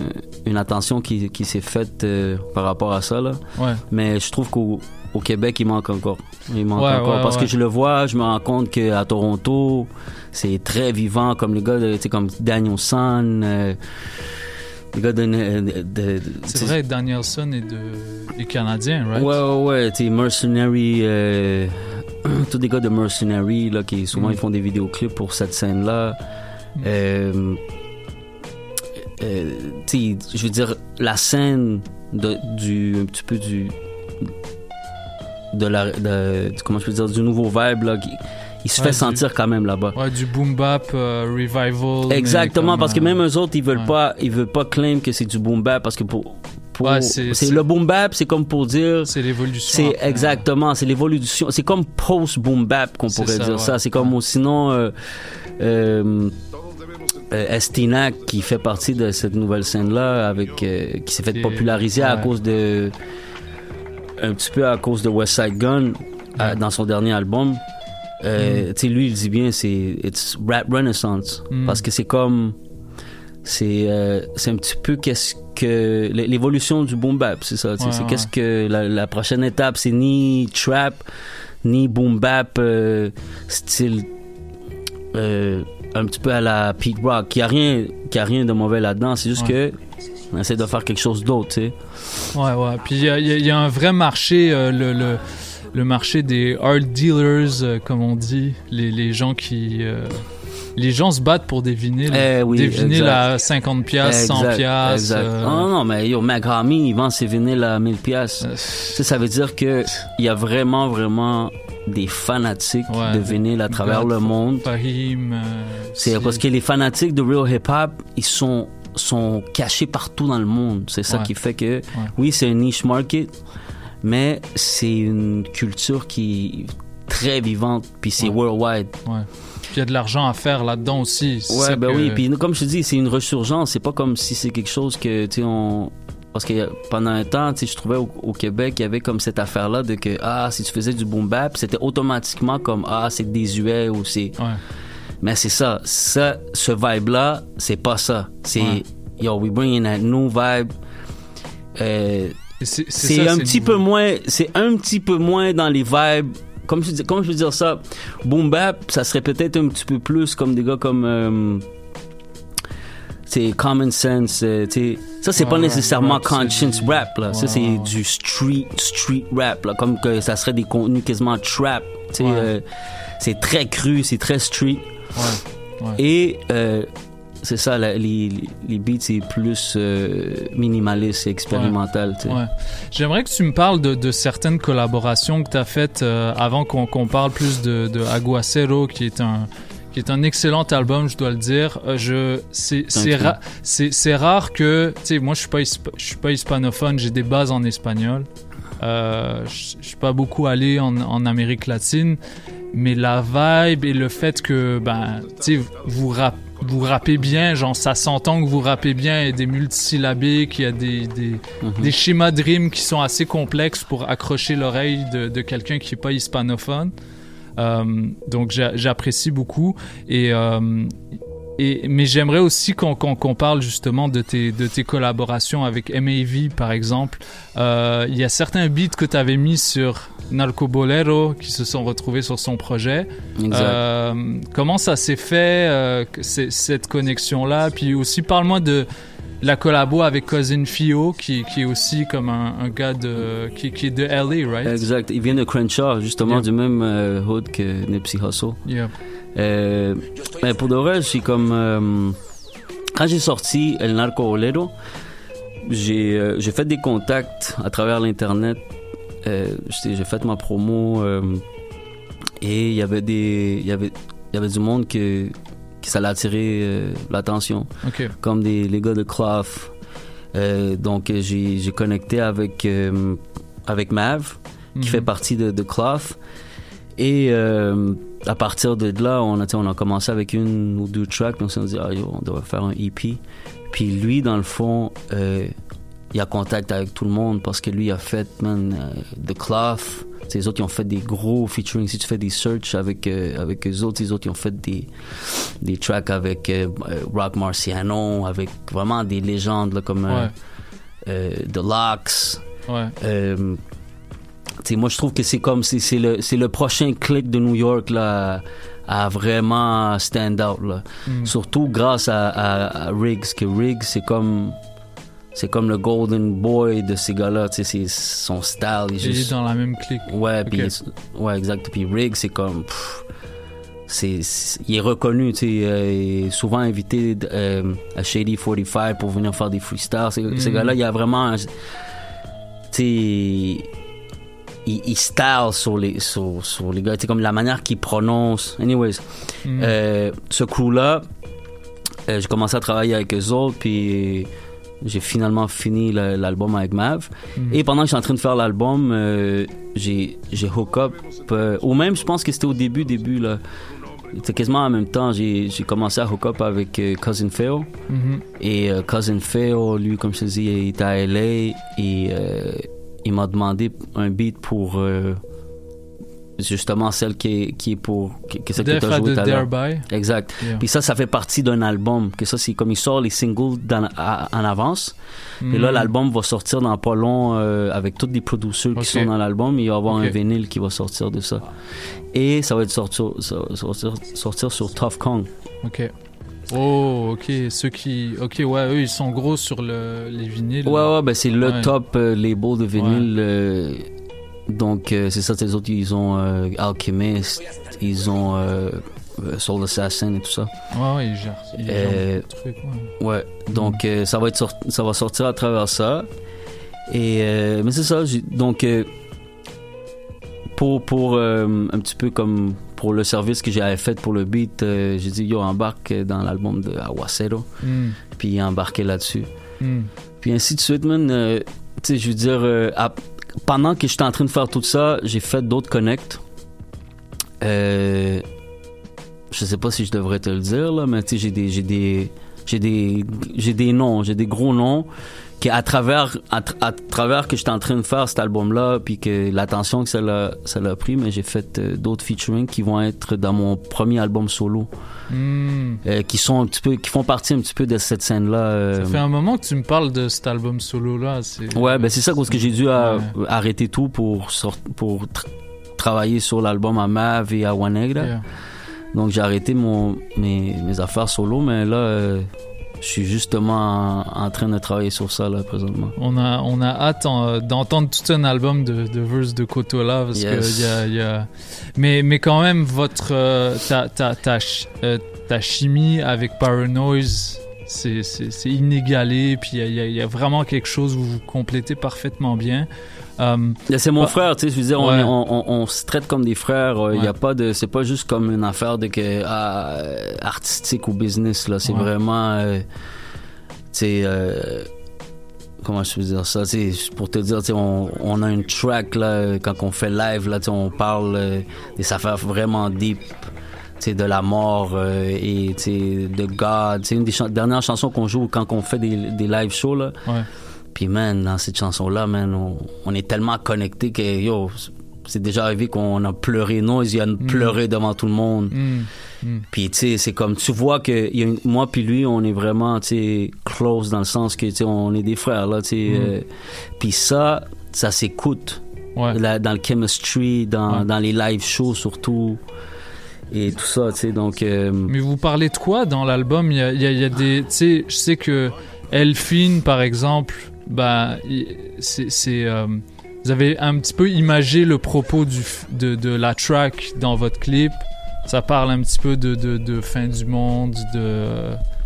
une attention qui, qui s'est faite euh, par rapport à ça. Là. Ouais. Mais je trouve qu'au au Québec, il manque encore. Il manque Ouais, encore. ouais, parce ouais. que je le vois, je me rends compte qu'à Toronto, c'est très vivant, comme les gars, tu sais, comme Danielson, euh, les gars de... de- de- C'est vrai, Danielson est, de, est canadien, right? Ouais, ouais, ouais. Sais, Mercenary, euh, <clears throat> tous des gars de Mercenary, là, qui souvent Mm. ils font des vidéoclips pour cette scène-là. Euh, euh, je veux dire, la scène de, du, un petit peu du, de la, de- comment je peux dire, du nouveau vibe, là, qui, il se Ouais, fait du- sentir quand même là-bas. Ouais, du boom bap euh, revival. Exactement, comme, parce que euh, même eux autres, ils veulent ouais. pas, ils veulent pas claim que c'est du boom bap parce que pour, pour Ouais, c'est- le boom bap, c'est comme pour dire, c'est l'évolution. c'est exactement, c'est l'évolution, c'est comme post boom bap qu'on pourrait ça, dire ça. C'est comme sinon. Euh, euh, euh, Estinac qui fait partie de cette nouvelle scène là avec euh, qui s'est fait populariser à cause de un petit peu à cause de West Side Gun euh, dans son dernier album Euh, Mm. lui il dit bien c'est it's rap renaissance Mm. parce que c'est comme c'est euh, c'est un petit peu qu'est-ce que l'é- l'évolution du boom bap c'est ça Ouais, c'est ouais. qu'est-ce que la, la prochaine étape c'est ni trap ni boom bap euh, style euh, un petit peu à la Pete Rock qui a rien qui a rien de mauvais là-dedans c'est juste Ouais. que on essaie de faire quelque chose d'autre tu sais Ouais, ouais. Puis il y y y a un vrai marché, euh, le, le, le marché des art dealers, euh, comme on dit. Les, les gens qui. euh, les gens se battent pour des vinyles. Eh oui, des vinyles exact. à 50$, piastres, 100$. Exact, piastres, exact. euh, non, non, mais yo, Magrami, il vend ses vinyles à 1000 pièces. ça, ça veut dire que il y a vraiment, vraiment des fanatiques Ouais, de vinyle à travers God, le monde. Euh, C'est parce que les fanatiques de real hip hop, ils sont sont cachés partout dans le monde. C'est ça Ouais. qui fait que oui, c'est un niche market, mais c'est une culture qui est très vivante puis c'est worldwide. Ouais. Puis il y a de l'argent à faire là-dedans aussi. Ouais, ben que- oui. Puis comme je te dis, c'est une resurgence. C'est pas comme si c'est quelque chose que, tu sais, on. Parce que pendant un temps, tu sais, je trouvais au, au Québec, il y avait comme cette affaire-là de que, ah, si tu faisais du boom bap, c'était automatiquement comme, ah, c'est désuet ou c'est. Mais c'est ça. Ça, ce vibe-là, c'est pas ça. C'est, Ouais. yo, we bring in that new vibe. Euh, c'est un petit peu moins, c'est un petit peu moins dans les vibes. Comme je comment je veux dire ça, boom bap, ça serait peut-être un petit peu plus comme des gars comme, euh, c'est common sense, euh. Ça c'est Ouais, pas ouais, nécessairement c'est conscience du- rap là. ça Ouais, c'est ouais. du street street rap là, comme que ça serait des contenus quasiment trap. Ouais. euh, c'est très cru, c'est très street. Ouais, ouais. Et euh, c'est ça, la- les, les beats c'est plus euh, minimaliste et expérimental. Ouais. J'aimerais que tu me parles de, de certaines collaborations que tu as faites euh, avant qu'on parle plus de, de Aguacero, qui est un qui est un excellent album, je dois le dire. Euh, je c'est ra- rare que tu sais moi je suis pas je suis pas hispanophone, j'ai des bases en espagnol. Je je suis pas beaucoup allé en, en Amérique latine, mais la vibe et le fait que ben tu sais vous rap- vous rappez bien, genre ça s'entend que vous rappez bien, et des multisyllabiques, il y a des, des, Mhm. des schémas de rimes qui sont assez complexes pour accrocher l'oreille de, de quelqu'un qui n'est pas hispanophone. Euh, donc j'a- j'apprécie beaucoup. Et, euh, et, mais j'aimerais aussi qu'on parle justement de tes, de tes collaborations avec MAV par exemple. Euh, Il y a certains beats que tu avais mis sur Narco Bolero qui se sont retrouvés sur son projet. Exact. Euh, comment ça s'est fait, euh, cette connexion-là? Puis aussi, parle-moi de la collabo avec Cousin Fio, qui, qui est aussi comme un, un gars de, qui, qui est de LA, right? Exact. Il vient de Crenshaw, justement, Yeah. du même hood que Nipsey Hussle. Yeah. Euh, mais pour de vrai, c'est comme. euh, quand j'ai sorti El Narco Olero, j'ai euh, fait des contacts à travers l'Internet. Euh, j'ai fait ma promo et il y avait des. Il y avait, y avait du monde que, que ça l'a attiré euh, l'attention. Comme des, les gars de. Euh, donc j'ai connecté avec, avec Mav, qui Mhm. fait partie de, de Clough. Et à partir de là, on a, on a commencé avec une ou deux tracks, puis on s'est dit, ah, yo, on devrait faire un EP. Puis lui, dans le fond, euh, il a contact avec tout le monde parce que lui a fait, man, euh, The Cloth. Sais, Les autres, ils ont fait des gros featuring. Si tu fais des searches avec, euh, avec eux autres, les autres, ils ont fait des, des tracks avec euh, euh, Rock Marciano, avec vraiment des légendes là, comme Ouais. The Locks. Ouais. Euh, tu sais, moi, je trouve que c'est comme c'est c'est le c'est le prochain click de New York là à vraiment stand out là. Mm. Surtout grâce à, à, à Riggs que Riggs c'est comme c'est comme le golden boy de ces gars-là, tu sais, son style, il est juste dans la même clique. Ouais, puis ouais, exact. Puis Riggs, c'est comme, pff, c'est, il est reconnu, tu sais, euh, il est souvent invité euh, à Shady 45 pour venir faire des freestyles. Ces, Mm. ces gars-là, il y a vraiment, tu sais, il, il style sur les, sur, sur les gars, sais, comme la manière qu'il prononce. Anyways, Mm. euh, ce crew-là, euh, j'ai commencé à travailler avec eux autres, puis j'ai finalement fini l'album avec Mav. Mhm. Et pendant que j'étais en train de faire l'album, euh, j'ai hook up, euh, ou même je pense que c'était au début, début là. C'était quasiment en même temps, j'ai commencé à hook up avec Cousin Phil. Mhm. Et Cousin Phil, lui, comme je te dis, il était à LA et il m'a demandé un beat pour euh, justement celle qui est, qui est pour que, que celle que Def t'as joué tout à l'heure. Exact. Yeah. Puis ça, ça fait partie d'un album. Que ça, c'est comme il sort les singles dans- à- en avance. Et là, Mm. l'album va sortir dans pas long euh, avec tous les producers qui sont dans l'album. Il va y avoir un vinyle qui va sortir de ça. Et ça va être sortir, sortir, sortir sur Tough Kong. Ok. Oh, ok. Ceux qui. Ok, ouais, eux, ils sont gros sur le, les vinyles. Ouais, ouais, ben c'est le Ouais. top euh, label de vinyle. euh, donc, euh, c'est ça, les autres, ils ont euh, Alchemist, ils ont Soul Assassin et tout ça. Ouais, ouais, ils gèrent. Ils gèrent trucs, ouais. Ouais, donc ça va être sort- ça va sortir à travers ça. Et mais c'est ça, donc pour pour un petit peu comme pour le service que j'avais fait pour le beat, euh, j'ai dit yo embarque dans l'album de Aguacero, Mm. puis il a embarqué là-dessus. Mm. Puis ainsi de suite, man. euh, tu sais, je veux dire, euh, à- pendant que j'étais en train de faire tout ça, j'ai fait d'autres connects. Je sais pas si je devrais te le dire, là, mais tu sais, j'ai des, j'ai des, j'ai des, j'ai des noms, j'ai des gros noms qui à travers, à, tra- à travers que j'étais en train de faire cet album-là, puis que l'attention que ça l'a, ça l'a pris, mais j'ai fait euh, d'autres featuring qui vont être dans mon premier album solo, Mm. euh, qui sont un petit peu, qui font partie un petit peu de cette scène-là. euh, Ça fait un moment que tu me parles de cet album solo-là. c'est- Ouais, ben c'est ça parce que j'ai dû à- Ouais. arrêter tout pour sort- pour tr- travailler sur l'album à Mav et à One Negra. Yeah. Donc j'ai arrêté mon mes, mes affaires solo, mais là je suis justement en, train de travailler sur ça là présentement. On a, on a hâte en- d'entendre tout un album de, de verse de Kotola parce Yes. que y a, y a... Mais, mais quand même, votre, euh, ta, ta, ta, ch- euh, ta chimie avec Paranoise, c'est inégalé. Puis il y a, y a- y a vraiment quelque chose où vous vous complétez parfaitement bien. Euh, C'est mon bah, frère, tu sais, je veux dire, on, ouais. est- on, on- on se traite comme des frères. euh, Il y Ouais. a pas de, c'est pas juste comme une affaire de que ah, euh, artistique ou business là. C'est Ouais. vraiment, euh, tu sais, euh, comment je peux dire ça, tu sais, pour te dire, tu sais, on, a une track là quand on fait live là, tu sais, on parle euh, des affaires vraiment deep. tu sais, de la mort euh, et tu sais, de God. C'est une des dernières chansons qu'on joue quand on fait des, des live shows. Là. Ouais. Puis, man, dans cette chanson-là, man, on, on est tellement connectés que, yo, c'est déjà arrivé qu'on a pleuré. Non, il y a pleuré devant tout le monde. Mm. Mm. Puis, tu sais, c'est comme, tu vois que il y a une- moi puis lui, on est vraiment, tu sais, close dans le sens que, tu sais, on est des frères, là, tu sais. Mm. euh, puis ça, ça s'écoute. La- dans le chemistry, dans, dans les live shows surtout. Et tout ça, tu sais, donc... euh, Mais vous parlez de quoi dans l'album? Il y a, y a- y a des. Tu sais, je sais que Elfine, par exemple, bah, c'est. euh, vous avez un petit peu imagé le propos du, de, de la track dans votre clip. Ça parle un petit peu de, de, de fin du monde, de.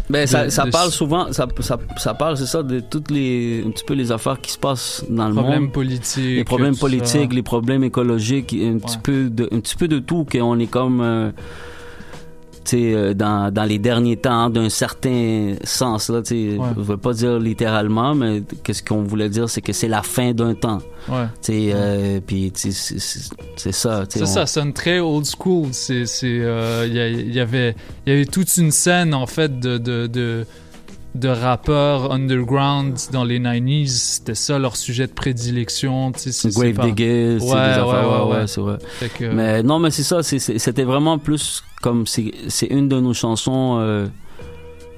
Ben, ça, ça parle souvent, ça, ça, ça parle, c'est ça, de toutes les, un petit peu les affaires qui se passent dans le Problèmes monde. politiques, Les problèmes tout ça. politiques, les problèmes écologiques, un petit peu de, un petit peu de tout, qu'on est comme, euh, tu euh, dans, dans les derniers temps, d'un certain sens, là, tu. Ouais. Je veux pas dire littéralement, mais qu'est-ce qu'on voulait dire, c'est que c'est la fin d'un temps. Ouais. Tu euh, puis, c'est- ça. Ça, on- ça sonne très old school. C'est, euh, il y, avait, il y avait toute une scène en fait de, de, de, de rappeurs underground dans les 90s. C'était ça leur sujet de prédilection. tu sais, c'est- c'est Grave pas- Digger, c'est Ouais, des affaires, ouais, ouais, ouais. c'est vrai. Que- Mais non, mais c'est ça, c'est- c'est- c'était vraiment plus comme c'est c'est une de nos chansons euh,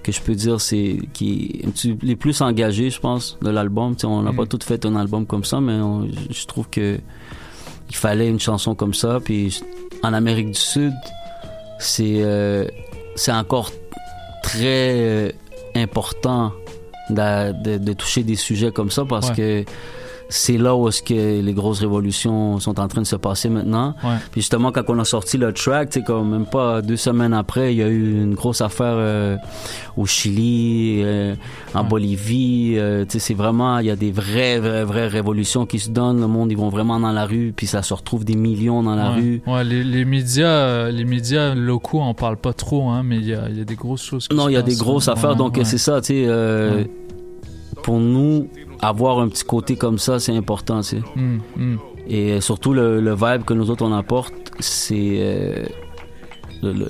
que je peux dire c'est qui est les plus engagées, je pense, de l'album. Tu sais, on n'a Mm. pas tout fait un album comme ça, mais on- je je trouve que il fallait une chanson comme ça. Puis en Amérique du Sud, c'est euh, c'est encore très euh, important de, de toucher des sujets comme ça parce Ouais. que c'est là où est-ce que les grosses révolutions sont en train de se passer maintenant. Ouais. Puis justement, quand on a sorti le track, tu sais, comme même pas deux semaines après, il y a eu une grosse affaire euh, au Chili, euh, en Bolivie. euh, tu sais, c'est vraiment, il y a des vraies, vraies, vraies révolutions qui se donnent. Le monde, ils vont vraiment dans la rue, puis ça se retrouve des millions dans la ouais. rue. Ouais, les, les médias, les médias locaux en parlent pas trop, hein, mais il y a, il y a des grosses choses. qui Non, il y a des grosses affaires, donc c'est ça, tu sais. Pour nous, avoir un petit côté comme ça, c'est important, tu sais. Mm, mm. Et surtout le, le vibe que nous autres on apporte, c'est euh, le, le,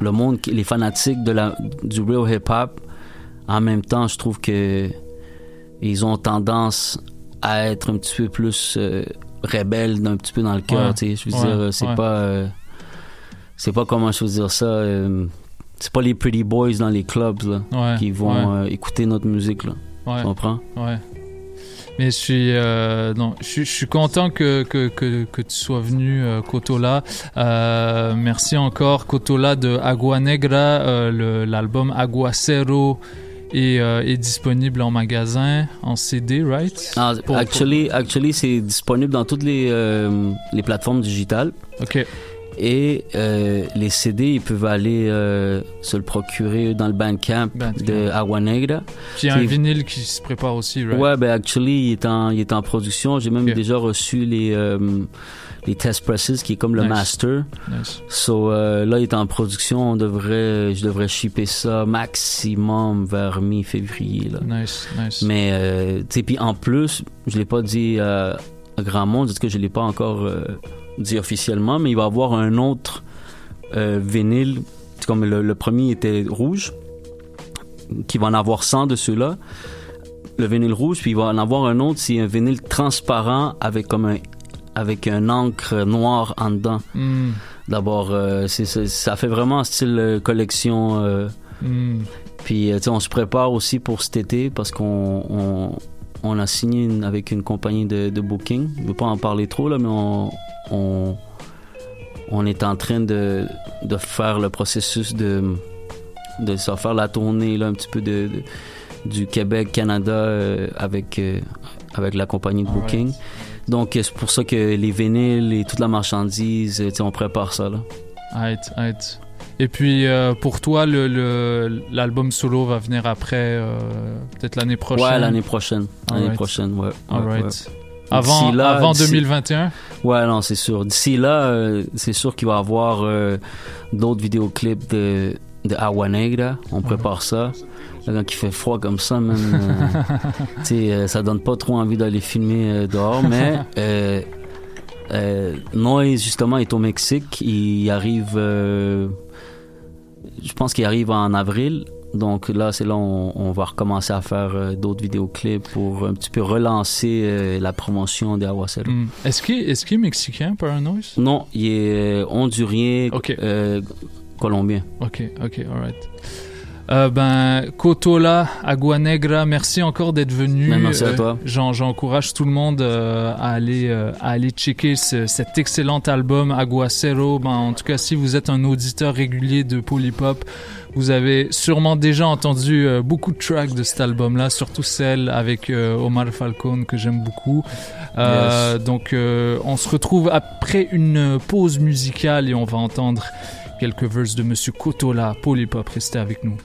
le monde, les fanatiques de la, du real hip-hop. En même temps, je trouve que ils ont tendance à être un petit peu plus euh, rebelles, d'un petit peu dans le cœur. Ouais. tu sais. Je veux Ouais, dire, c'est ouais. pas, euh, c'est pas comment je veux dire ça. euh, c'est pas les pretty boys dans les clubs là, Ouais, qui vont ouais. euh, écouter notre musique là. Ouais. Tu comprends? Ouais. Mais je suis, euh, non, je, suis- je suis content que, que, que, que tu sois venu, euh, Kotola. Euh, merci encore, Kotola de Agua Negra. Euh, L'album Aguacero est, est disponible en magasin, en CD, right? Ah, Pour- actually, actually c'est disponible dans toutes les, les plateformes digitales. OK. Et euh, les CD, ils peuvent aller euh, se le procurer dans le Bandcamp de Agua Negra. Puis il y a un vinyle qui se prépare aussi, right? Ouais, ben actually, il est en, il est en production. J'ai même déjà reçu les, euh, les test presses, qui est comme le Nice. master. Nice. So là, il est en production. On devrait, je devrais shipper ça maximum vers mi-février. Nice, nice. Mais, tu sais, puis en plus, je l'ai pas dit à grand monde, parce que je l'ai pas encore dit officiellement, mais il va y avoir un autre euh, vinyle. Comme le, le premier était rouge, qui va en avoir 100 de ceux-là. Le vinyle rouge, puis il va en avoir un autre, c'est un vinyle transparent avec comme un avec un encre noire en dedans. Mm. D'abord, euh, ça fait vraiment style euh, collection. euh, Mm. puis, euh, on se prépare aussi pour cet été parce qu'on on, a signé une- avec une compagnie de, de booking. Je ne veux pas en parler trop, là, mais on, on, on est en train de, de faire le processus de, de se faire la tournée là, un petit peu de, de- du Québec, Canada euh, avec, euh, avec la compagnie de booking. Donc, euh, c'est pour ça que les vinyles et toute la marchandise, on prépare ça. Là. Arrête, arrête. Et puis euh, pour toi, le- le- l'album solo va venir après, euh, peut-être l'année prochaine? Ouais, l'année prochaine. L'année prochaine, ouais. ouais, ouais. Avant, là, avant d'ici- 2021 Ouais, non, c'est sûr. D'ici là, euh, c'est sûr qu'il va y avoir d'autres vidéoclips de, de Agua Negra. On prépare ça. Là, quand il fait froid comme ça, même, <laughs> ça donne pas trop envie d'aller filmer dehors, <laughs> mais euh, Noise, justement, est au Mexique. Il arrive, euh, je pense qu'il arrive en avril. Donc là, c'est là on, on va recommencer à faire euh, d'autres vidéoclips pour un petit peu relancer euh, la promotion des Aguacero. Hmm. Est-ce qu'il est, qu'il est mexicain, Paranoise? Non, il est euh, hondurien, euh, colombien. Ok, ok, alright. Euh, ben, Cotola, Agua Negra, merci encore d'être venu. Ben, merci à Euh, toi. j'en- J'encourage tout le monde euh, à, aller, euh, à aller checker ce- cet excellent album Aguacero. Ben, en tout cas, si vous êtes un auditeur régulier de Polypop, vous avez sûrement déjà entendu euh, beaucoup de tracks de cet album-là, surtout celle avec euh, Omar Falcone que j'aime beaucoup. Euh, Donc, euh, on se retrouve après une pause musicale et on va entendre quelques verses de Monsieur Cotola, Polypop. Restez avec nous.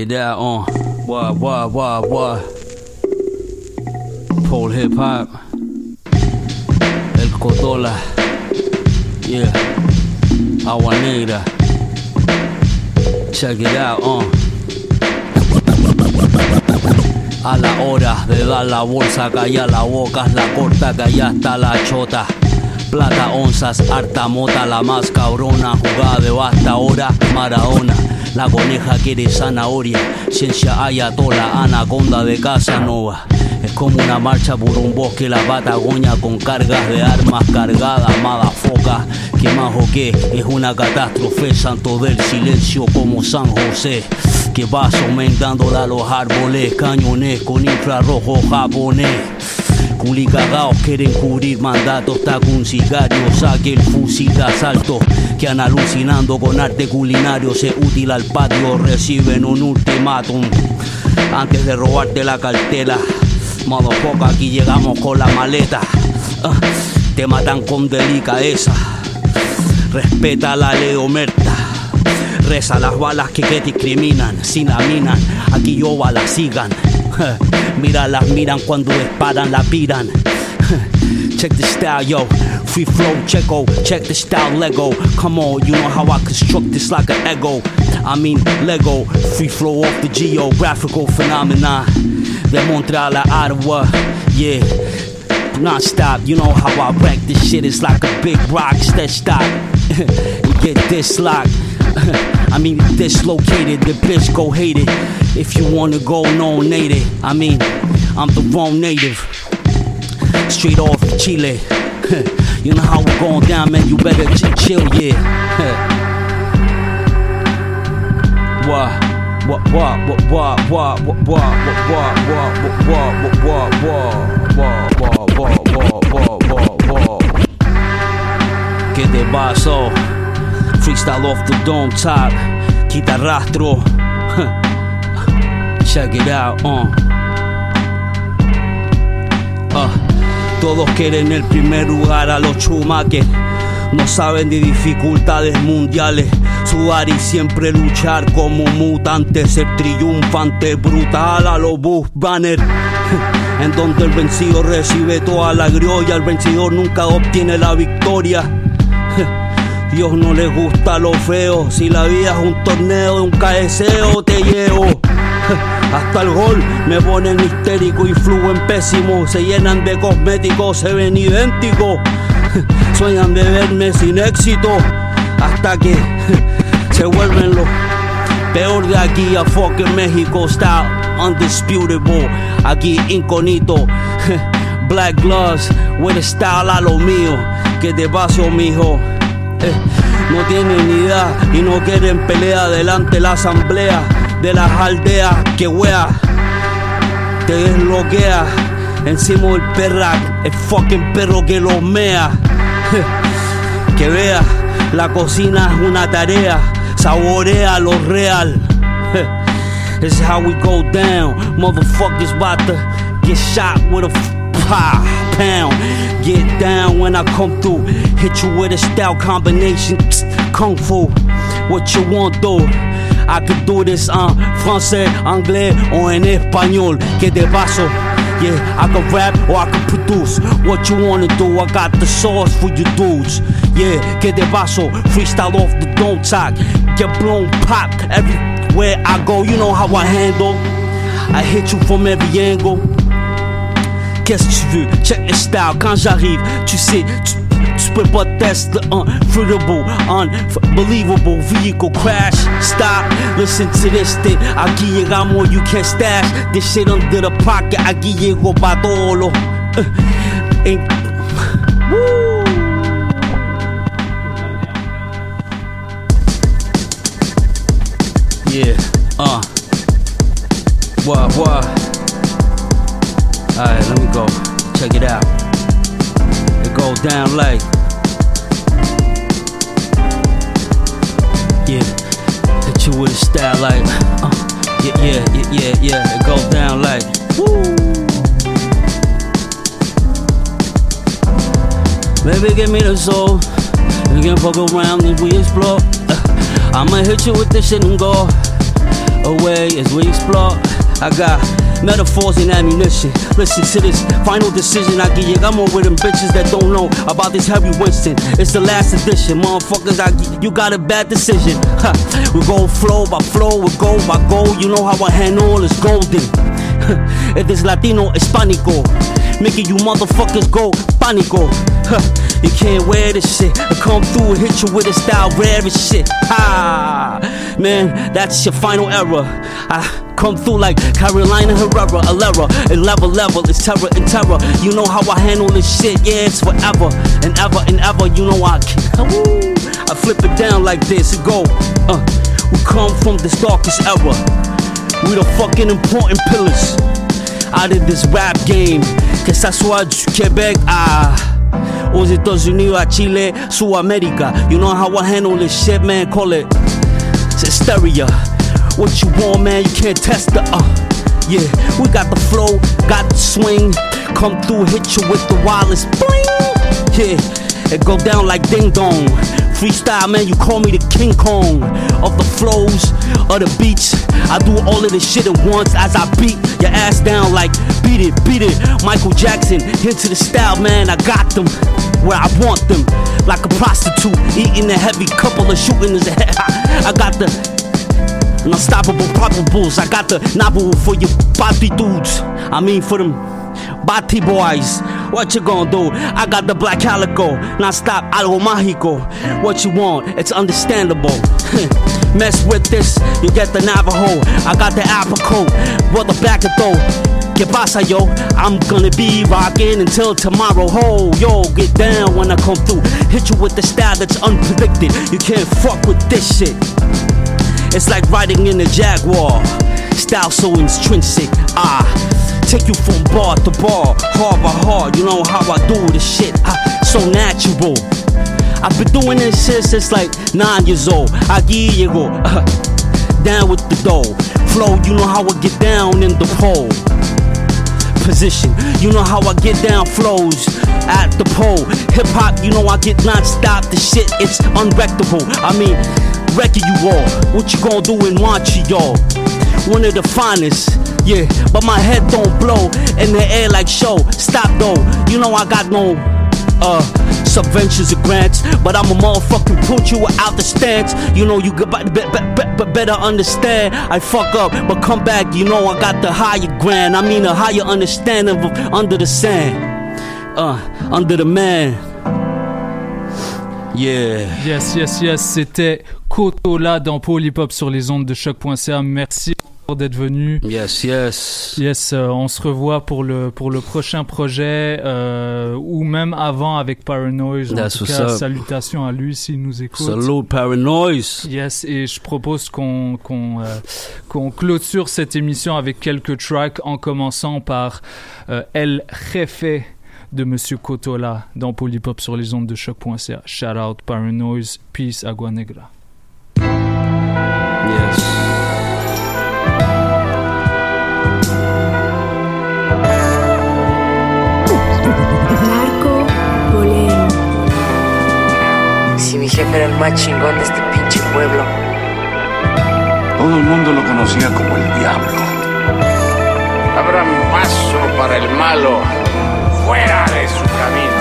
On? Pole hip hop. El Cotola. Yeah. Agua Negra. Check it out on. A la hora de dar la bolsa, calla la boca, la corta, allá está la chota. Plata, onzas, harta mota, la más cabrona, jugada de basta hora, Maradona. La coneja quiere zanahoria, ciencia ayatola, anaconda de Casanova. Es como una marcha por un bosque, la Patagonia con cargas de armas cargadas, foca. Que más o qué, es una catástrofe, santo del silencio como San José. Que va aumentándola a los árboles, cañones con infrarrojo japonés. Culicagaos quieren cubrir mandatos, con un sicario, saque el fusil de asalto. Que han alucinando con arte culinario, se útil al patio, reciben un ultimátum. Antes de robarte la cartera, motherfucker, aquí llegamos con la maleta. Ah, te matan con delicadeza, respeta la ley omerta. Reza las balas que, que discriminan, sin la minan, aquí yo balas sigan. <laughs> Mira las miran cuando disparan, la piran. <laughs> Check the style, yo. Free flow, checo. Check the style, Lego. Come on, you know how I construct this like an ego. I mean, Lego. Free flow off the geographical phenomenon. De Montreal a Ottawa, yeah. Non-stop, you know how I wreck this shit. It's like a big rock that stop. you <laughs> get dislocked. <laughs> I mean, dislocated, the bitch go hate it. If you wanna go, no native. I mean, I'm the wrong native. Straight off Chile. you know how we going down, man. You better ch- chill, yeah. What? What? What? What? What? What? What? What? What? What? What? What? What? What? What? ¿Qué te pasó? Freestyle off the dome top. Quita rastro. Check out, uh. Uh, Todos quieren el primer lugar a los chumaques. No saben de dificultades mundiales. Sudar y siempre luchar como mutantes. Ser triunfante, brutal a los bus banner. <laughs> en donde el vencido recibe toda la gloria, el vencedor nunca obtiene la victoria. <laughs> Dios no le gusta lo feo, si la vida es un torneo de un caeseo te llevo. Hasta el gol me ponen histérico y fluyen pésimo. Se llenan de cosméticos, se ven idénticos. <laughs> Sueñan de verme sin éxito. Hasta que <laughs> se vuelven lo peor de aquí a fucking México. Style undisputable. Aquí inconito. <laughs> Black gloves a style a lo mío. Que te paso, mijo. Eh, no tienen ni idea y no quieren pelea delante de la asamblea de las aldeas que wea te desbloquea encima del perra, el fucking perro que los mea. <laughs> Que vea, la cocina es una tarea, saborea lo real. <laughs> This is how we go down. Motherfuckers about to get shot with a pound. Get down when I come through. Hit you with a style combination. <tsk> Kung Fu. What you want though? I could do this en français, anglais or en español. Que te paso? Yeah, I can rap or I can produce. What you wanna do? I got the sauce for you dudes. Yeah, que te paso? Freestyle off the don't talk. Get blown pop everywhere I go. You know how I handle. I hit you from every angle. Qu'est-ce que tu veux? Check the style. Quand j'arrive, tu sais, tu, peux pas tester the unfruitable, unbelievable vehicle crash. Stop, listen to this thing. Aquí give you got more you can't stash this shit under the pocket. I give todo lo. Uh. Yeah, uh. What, what? Alright, let me go. Check it out. Goes down like. Yeah, hit you with a style like. Uh, yeah, yeah, yeah, yeah, yeah. It goes down like. Woo. Baby, give me the soul. We can fuck around as we explore. Uh, I'ma hit you with this shit and go away as we explore. I got metaphors and ammunition. Listen to this final decision. I get llegamos with them bitches that don't know about this Harry Winston. It's the last edition, motherfuckers. I you got a bad decision. Ha, we go flow by flow, we go by go. You know how I handle is golden. If it's Latino, Hispanico. Making you motherfuckers go panico. Huh, you can't wear this shit. I come through and hit you with a style rare as shit. Ha, man, that's your final error. I ah. Come through like Carolina Herrera, Alera, and level level. It's terror and terror. You know how I handle this shit. Yeah, it's forever and ever and ever. You know I. I flip it down like this and go. Uh, we come from this darkest era. We the fucking important pillars out of this rap game. Que ça soit du Québec à aux États-Unis, à Chile, Sudamérica. You know how I handle this shit, man. Call it hysteria. What you want, man? You can't test the uh. Yeah, we got the flow, got the swing. Come through, hit you with the wireless bling. Yeah, it go down like ding dong. Freestyle, man, you call me the King Kong of the flows, of the beats. I do all of this shit at once as I beat your ass down like beat it, beat it. Michael Jackson, into the style, man. I got them where I want them, like a prostitute eating a heavy couple of shooting head. <laughs> I got the unstoppable probables. I got the novel for you body dudes. I mean for them body boys. What you gonna do? I got the black calico. Now stop algo mágico. What you want? It's understandable. <laughs> Mess with this, you get the Navajo. I got the apricot. Brother back it though. Que pasa, yo? I'm gonna be rocking until tomorrow. Ho, yo, get down when I come through. Hit you with the style that's unpredicted. You can't fuck with this shit. It's like riding in a Jaguar. Style so intrinsic. Ah, take you from bar to bar, hard by hard. You know how I do this shit. Ah, so natural. I've been doing this shit since like nine years old. Aquí llego, uh, down with the dough. Flow, you know how I get down in the pole. Position, you know how I get down flows at the pole. Hip hop, you know I get non stop. The shit, it's unwreckable. I mean, wrecking you all. What you gonna do in Montreal? One of the finest. Yeah, but my head don't blow in the air like show. Stop though, you know I got no uh subventions or grants, but I'm a motherfucking put you out the stance. You know you could but, but, but better understand. I fuck up, but come back. You know I got the higher grand. I mean a higher understanding of under the sand, uh under the man. Yeah. Yes, yes, yes. C'était Kotola dans Polypop sur les ondes de choc.ca. Merci d'être venu. Yes, yes. Yes, euh, on se revoit pour le, pour le prochain projet euh, ou même avant avec Paranoise. En tout cas, salutations à lui s'il nous écoute. Salute Paranoise. Yes, et je propose qu'on qu'on euh, qu'on clôture cette émission avec quelques tracks en commençant par El Jefe de Monsieur Kotola dans Polypop sur les ondes de choc.ca. Shout out Paranoise, peace, Agua Negra. Era el más chingón de este pinche pueblo. Todo el mundo lo conocía como el diablo. Abran paso para el malo fuera de su camino.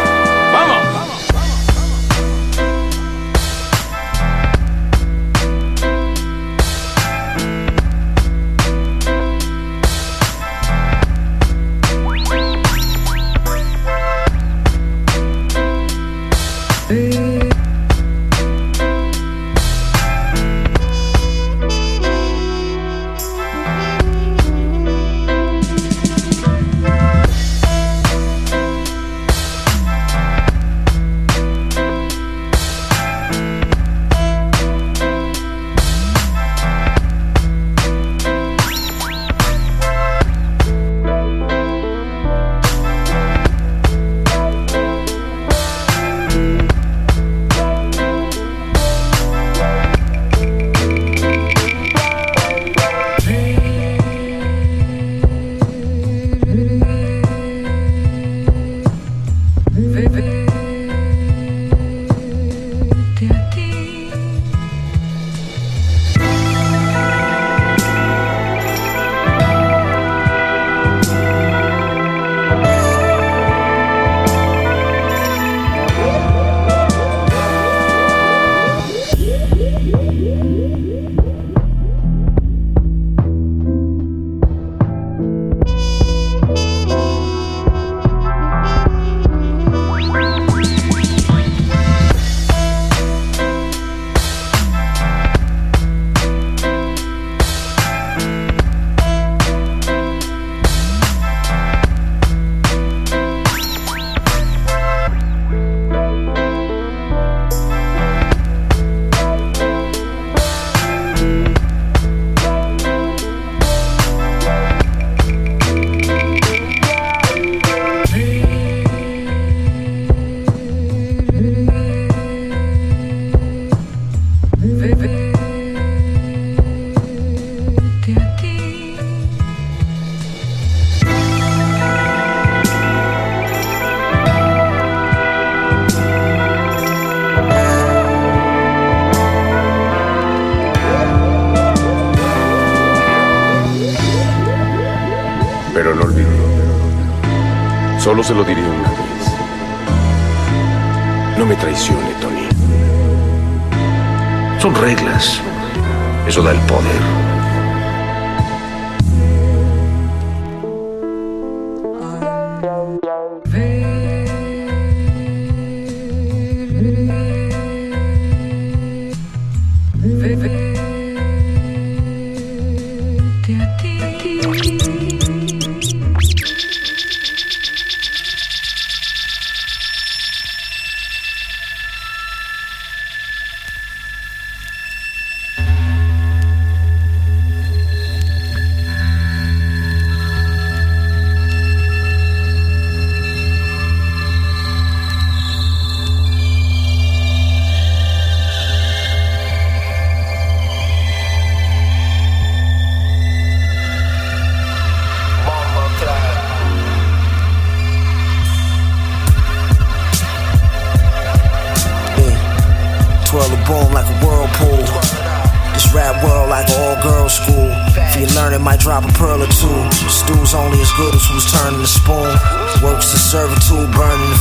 Solo se lo diré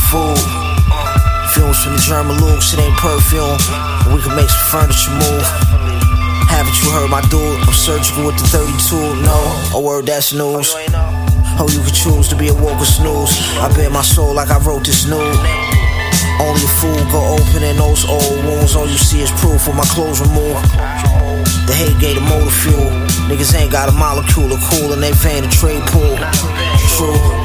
food. Uh, fumes from the German lube, shit ain't perfume. But we can make some furniture move. Haven't you heard my dude? I'm surgical with the 32. No, a word that's news. Oh, you oh, can choose to be a woke or snooze. I bear my soul like I wrote this nude. Only a fool go open in those old wounds. All you see is proof with my clothes removed. The hate gave the motor fuel. Niggas ain't got a molecule of cool in they vein to trade pool. True.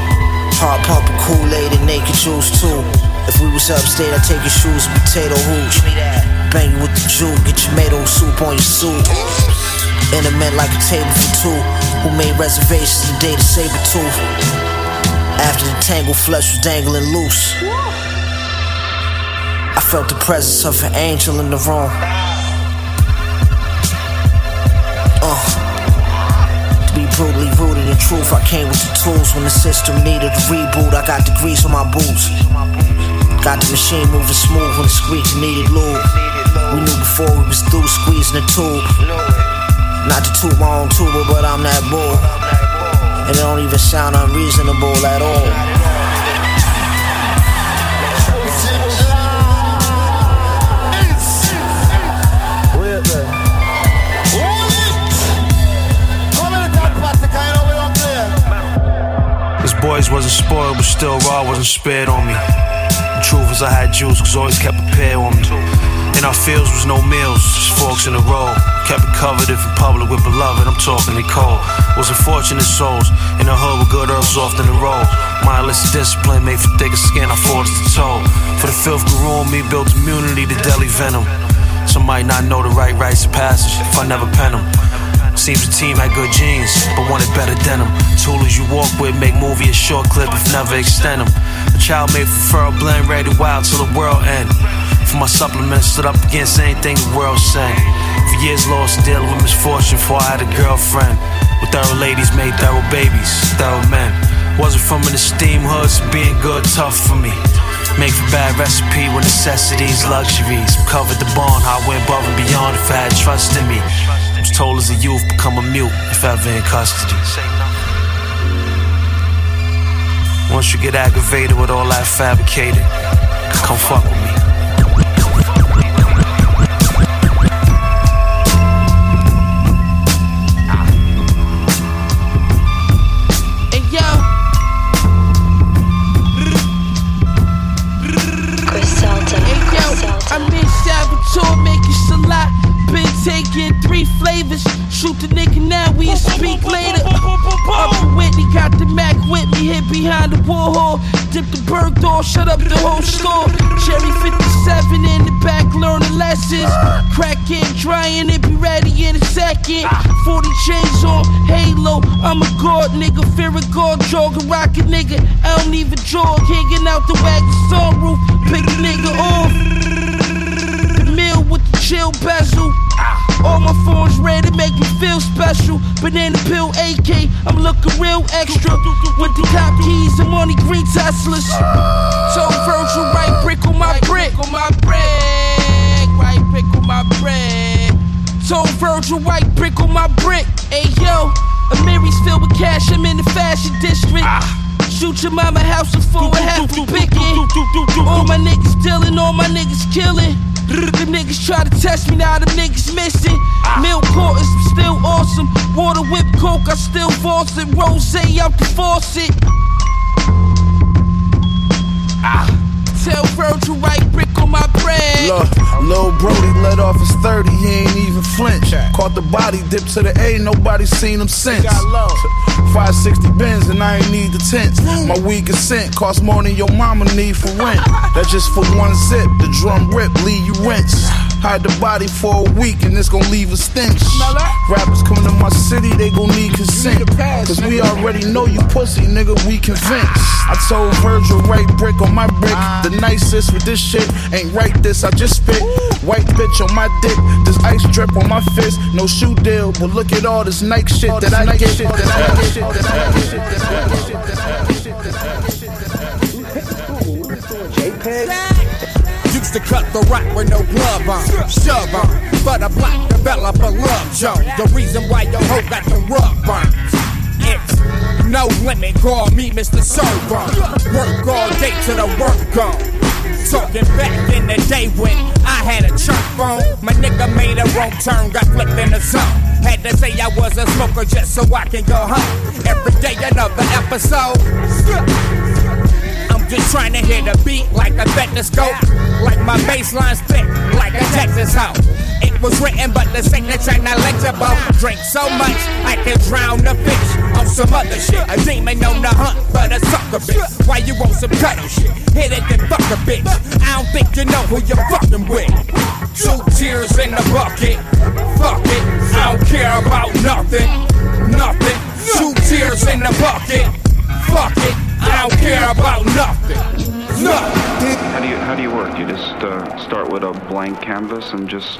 Heart pumping Kool-Aid and naked juice too. If we was upstate, I'd take your shoes and potato hooch. Bang you with the juke, get tomato soup on your suit. Intimate like a table for two. Who made reservations the day to save a tooth? After the tangled flesh was dangling loose. I felt the presence of an angel in the room. Uh, to be brutally in truth, I came with the tools when the system needed a reboot. I got the grease on my boots. Got the machine moving smooth when the squeaking needed lube. We knew before we was through squeezing the tube. Not to toot my own tuba, but I'm that bull. And it don't even sound unreasonable at all. Boys wasn't spoiled, but still raw wasn't spared on me. The truth is, I had juice, cause always kept a pair on me. In our fields was no meals, just forks in a row. Kept it covered if in public with beloved, I'm talking they cold. Was unfortunate souls, in the hood with good earls off in the road. Mindless discipline made for thicker skin, I forged the toe. For the filth grew on me, built immunity to deadly venom. Some might not know the right rites of passage if I never pen them. Seems the team had good genes, but wanted better denim. Toolers you walk with make movie a short clip if never extend them. A child made for fur blend, ready wild till the world end. For my supplements, stood up against anything the world sent. For years lost dealing with misfortune, before I had a girlfriend. With thorough ladies made thorough babies, thorough men. Wasn't from an esteemed hood, so being good tough for me. Make for bad recipe with necessities, luxuries. Covered the bond, I went above and beyond if I had trust in me. Told as a youth, become a mute if ever in custody. Once you get aggravated with all that fabricated, come fuck with me. Been taking three flavors. Shoot the nigga now, we speak later. Up in Whitney, got the Mac with me, hid behind the Warhol. Dip the bird door, shut up the whole store. Cherry 57 in the back, learning lessons. Cracking, drying it, be ready in a second. 40 chains on, halo. I'm a god nigga, fear a god, jog a rocket nigga. I don't even jog, hanging out the wagon sunroof. Pick a nigga off. The meal with the chill bezel. All my phones ready to make me feel special. Banana pill AK, I'm looking real extra. With the top keys, I'm on the green Teslas. So Virgil, right brick on my brick. On my brick, right brick on my brick. Told Virgil, white brick on my brick. Hey yo, Amiri's filled with cash, I'm in the fashion district. Ah. Shoot your mama house is full of half a it. All my niggas dealing, all my niggas killing. Them niggas try to test me, now them niggas missing. Milk quarters, still awesome. Water whip coke, I still force it. Rose out the faucet. Ah. Tell Virgil, right my bread. Look, Lil Brody let off his 30, he ain't even flinch. Caught the body, dipped to the A, nobody seen him since. 560 bins and I ain't need the tents. My weed consent cost more than your mama need for rent. That's just for one zip, the drum rip, leave you rinse. Hide the body for a week and it's gon' leave a stench. Rappers coming to my city, they gon' need consent. Cause we already know you pussy, nigga, we convinced. I told Virgil, right brick on my brick. The uh-huh. nicest with this shit ain't right this, I just spit. White bitch on my dick, this ice drip on my fist. No shoe deal, but look at all this Nike shit that I get. That I get. That I get. That <laughs> I get. JPEG. To cut the rock with no glove on. Shove on. But a black developer love Jones. The reason why your hoe got the rug burns. It's no limit, call me Mr. Sober. Work all day to the work gone. Talking back in the day when I had a church phone. My nigga made a wrong turn, got flipped in the zone. Had to say I was a smoker just so I can go home. Every day another episode. Just trying to hit a beat like a stethoscope. Like my bassline's thick, like a Texas hoe. It was written, but the signature not legible. Drink so much, I can drown a fish on some other shit. A demon on the hunt, but a sucker bitch. Why you want some cuddle shit? Hit it, then fuck a bitch. I don't think you know who you're fucking with. Two tears in the bucket. Fuck it, I don't care about nothing. Nothing. Two tears in the bucket. Fuck it, I don't care about nothing. Nothing. How do you how do you work? You just uh, start with a blank canvas and just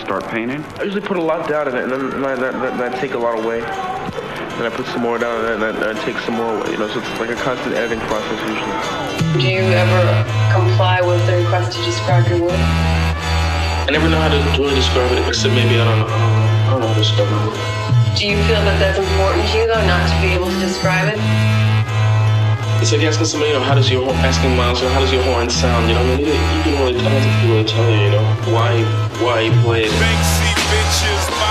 start painting. I usually put a lot down in it, and then I, then, then I take a lot away. Then I put some more down, and then, then I take some more away. You know, so it's like a constant editing process usually. Do you ever comply with the request to describe your work? I never know how to really describe it, except maybe I don't know. I don't know how to describe my work. Do you feel that that's important to you, though, not to be able to describe it? It's like asking somebody, you know, how does your asking Miles, you know, how does your horn sound? You know, I mean, you, can really, I don't think really tell you, you know, why, why you play it.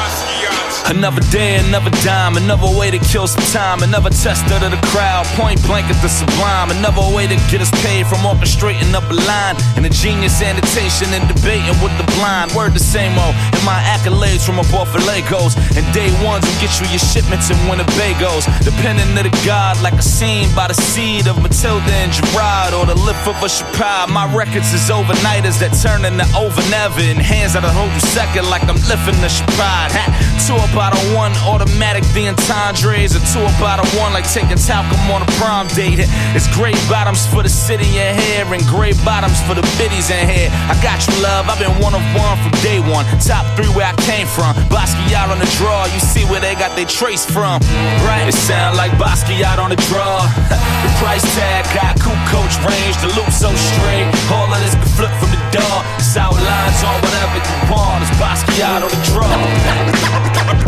Another day, another dime, another way to kill some time, another tester to the crowd, point blank at the sublime, another way to get us paid from orchestrating up a line, and a genius annotation and debating with the blind. Word the same old, and my accolades from above for Legos, and day ones will get you your shipments in Winnebagos, depending to the god, like a scene by the seed of Matilda and Gerard, or the lip of a Chappelle. My records is overnighters that turn into over never, and hands that'll hold you second like I'm lifting the Chappelle. Two about a one, automatic the entendres, or two about a one, like taking talcum on a prom date. It's gray bottoms for the city in here, and gray bottoms for the biddies in here. I got you, love, I've been one of one from day one. Top three where I came from. Basquiat on the draw, you see where they got their trace from. Right? It sound like Basquiat on the draw. <laughs> the price tag got cool coach range, the loop so straight. All of this can flip from the door. South lines on whatever you want. It's Basquiat on the draw. <laughs>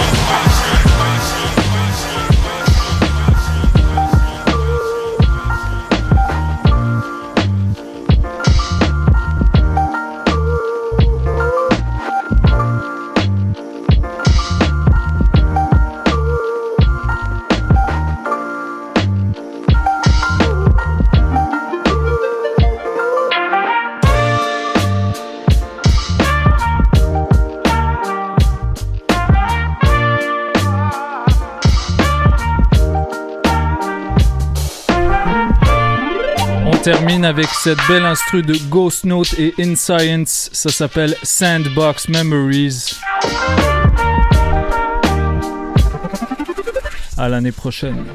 On termine avec cette belle instru de Ghost Note et In Science. Ça s'appelle Sandbox Memories. À l'année prochaine.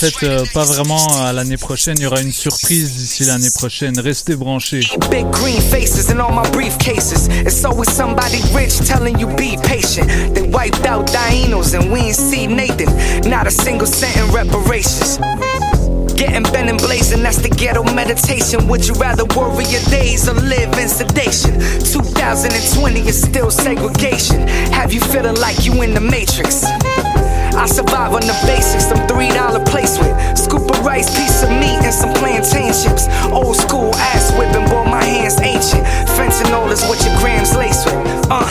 Fait, euh, pas vraiment à l'année prochaine. Il y aura une surprise d'ici l'année prochaine. Restez branchés. Big green faces in all my briefcases. It's always somebody rich telling you be patient. They wiped out Dinos and we ain't see Nathan. Not a single cent in reparations. Getting bent and blazing, that's the ghetto meditation. Would you rather worry your days or live in sedation? 2020 is still segregation. Have you feeling like you in the matrix? I survive on the basics, some three dollar placement. Scoop of rice, piece of meat, and some plantain chips. Old school ass whipping, boy, my hands ancient. Fentanyl is what your grams lace with. Uh,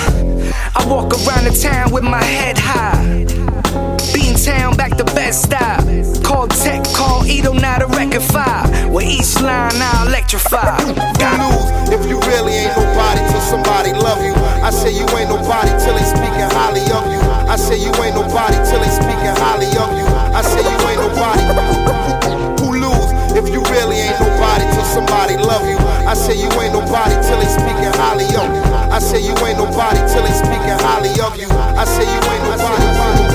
I walk around the town with my head high. Bean town back to best style. Call tech, call Edo, now to record five. With each line, I electrify. Got news, if you really ain't nobody till somebody love you. I say you ain't nobody till they speaking highly of you. I say you ain't nobody till they speaking highly of you. I say you ain't nobody. Who lose if you really ain't nobody till somebody love you? I say you ain't nobody till they speaking highly of you. I say you ain't nobody till they speaking highly of you. I say you ain't nobody.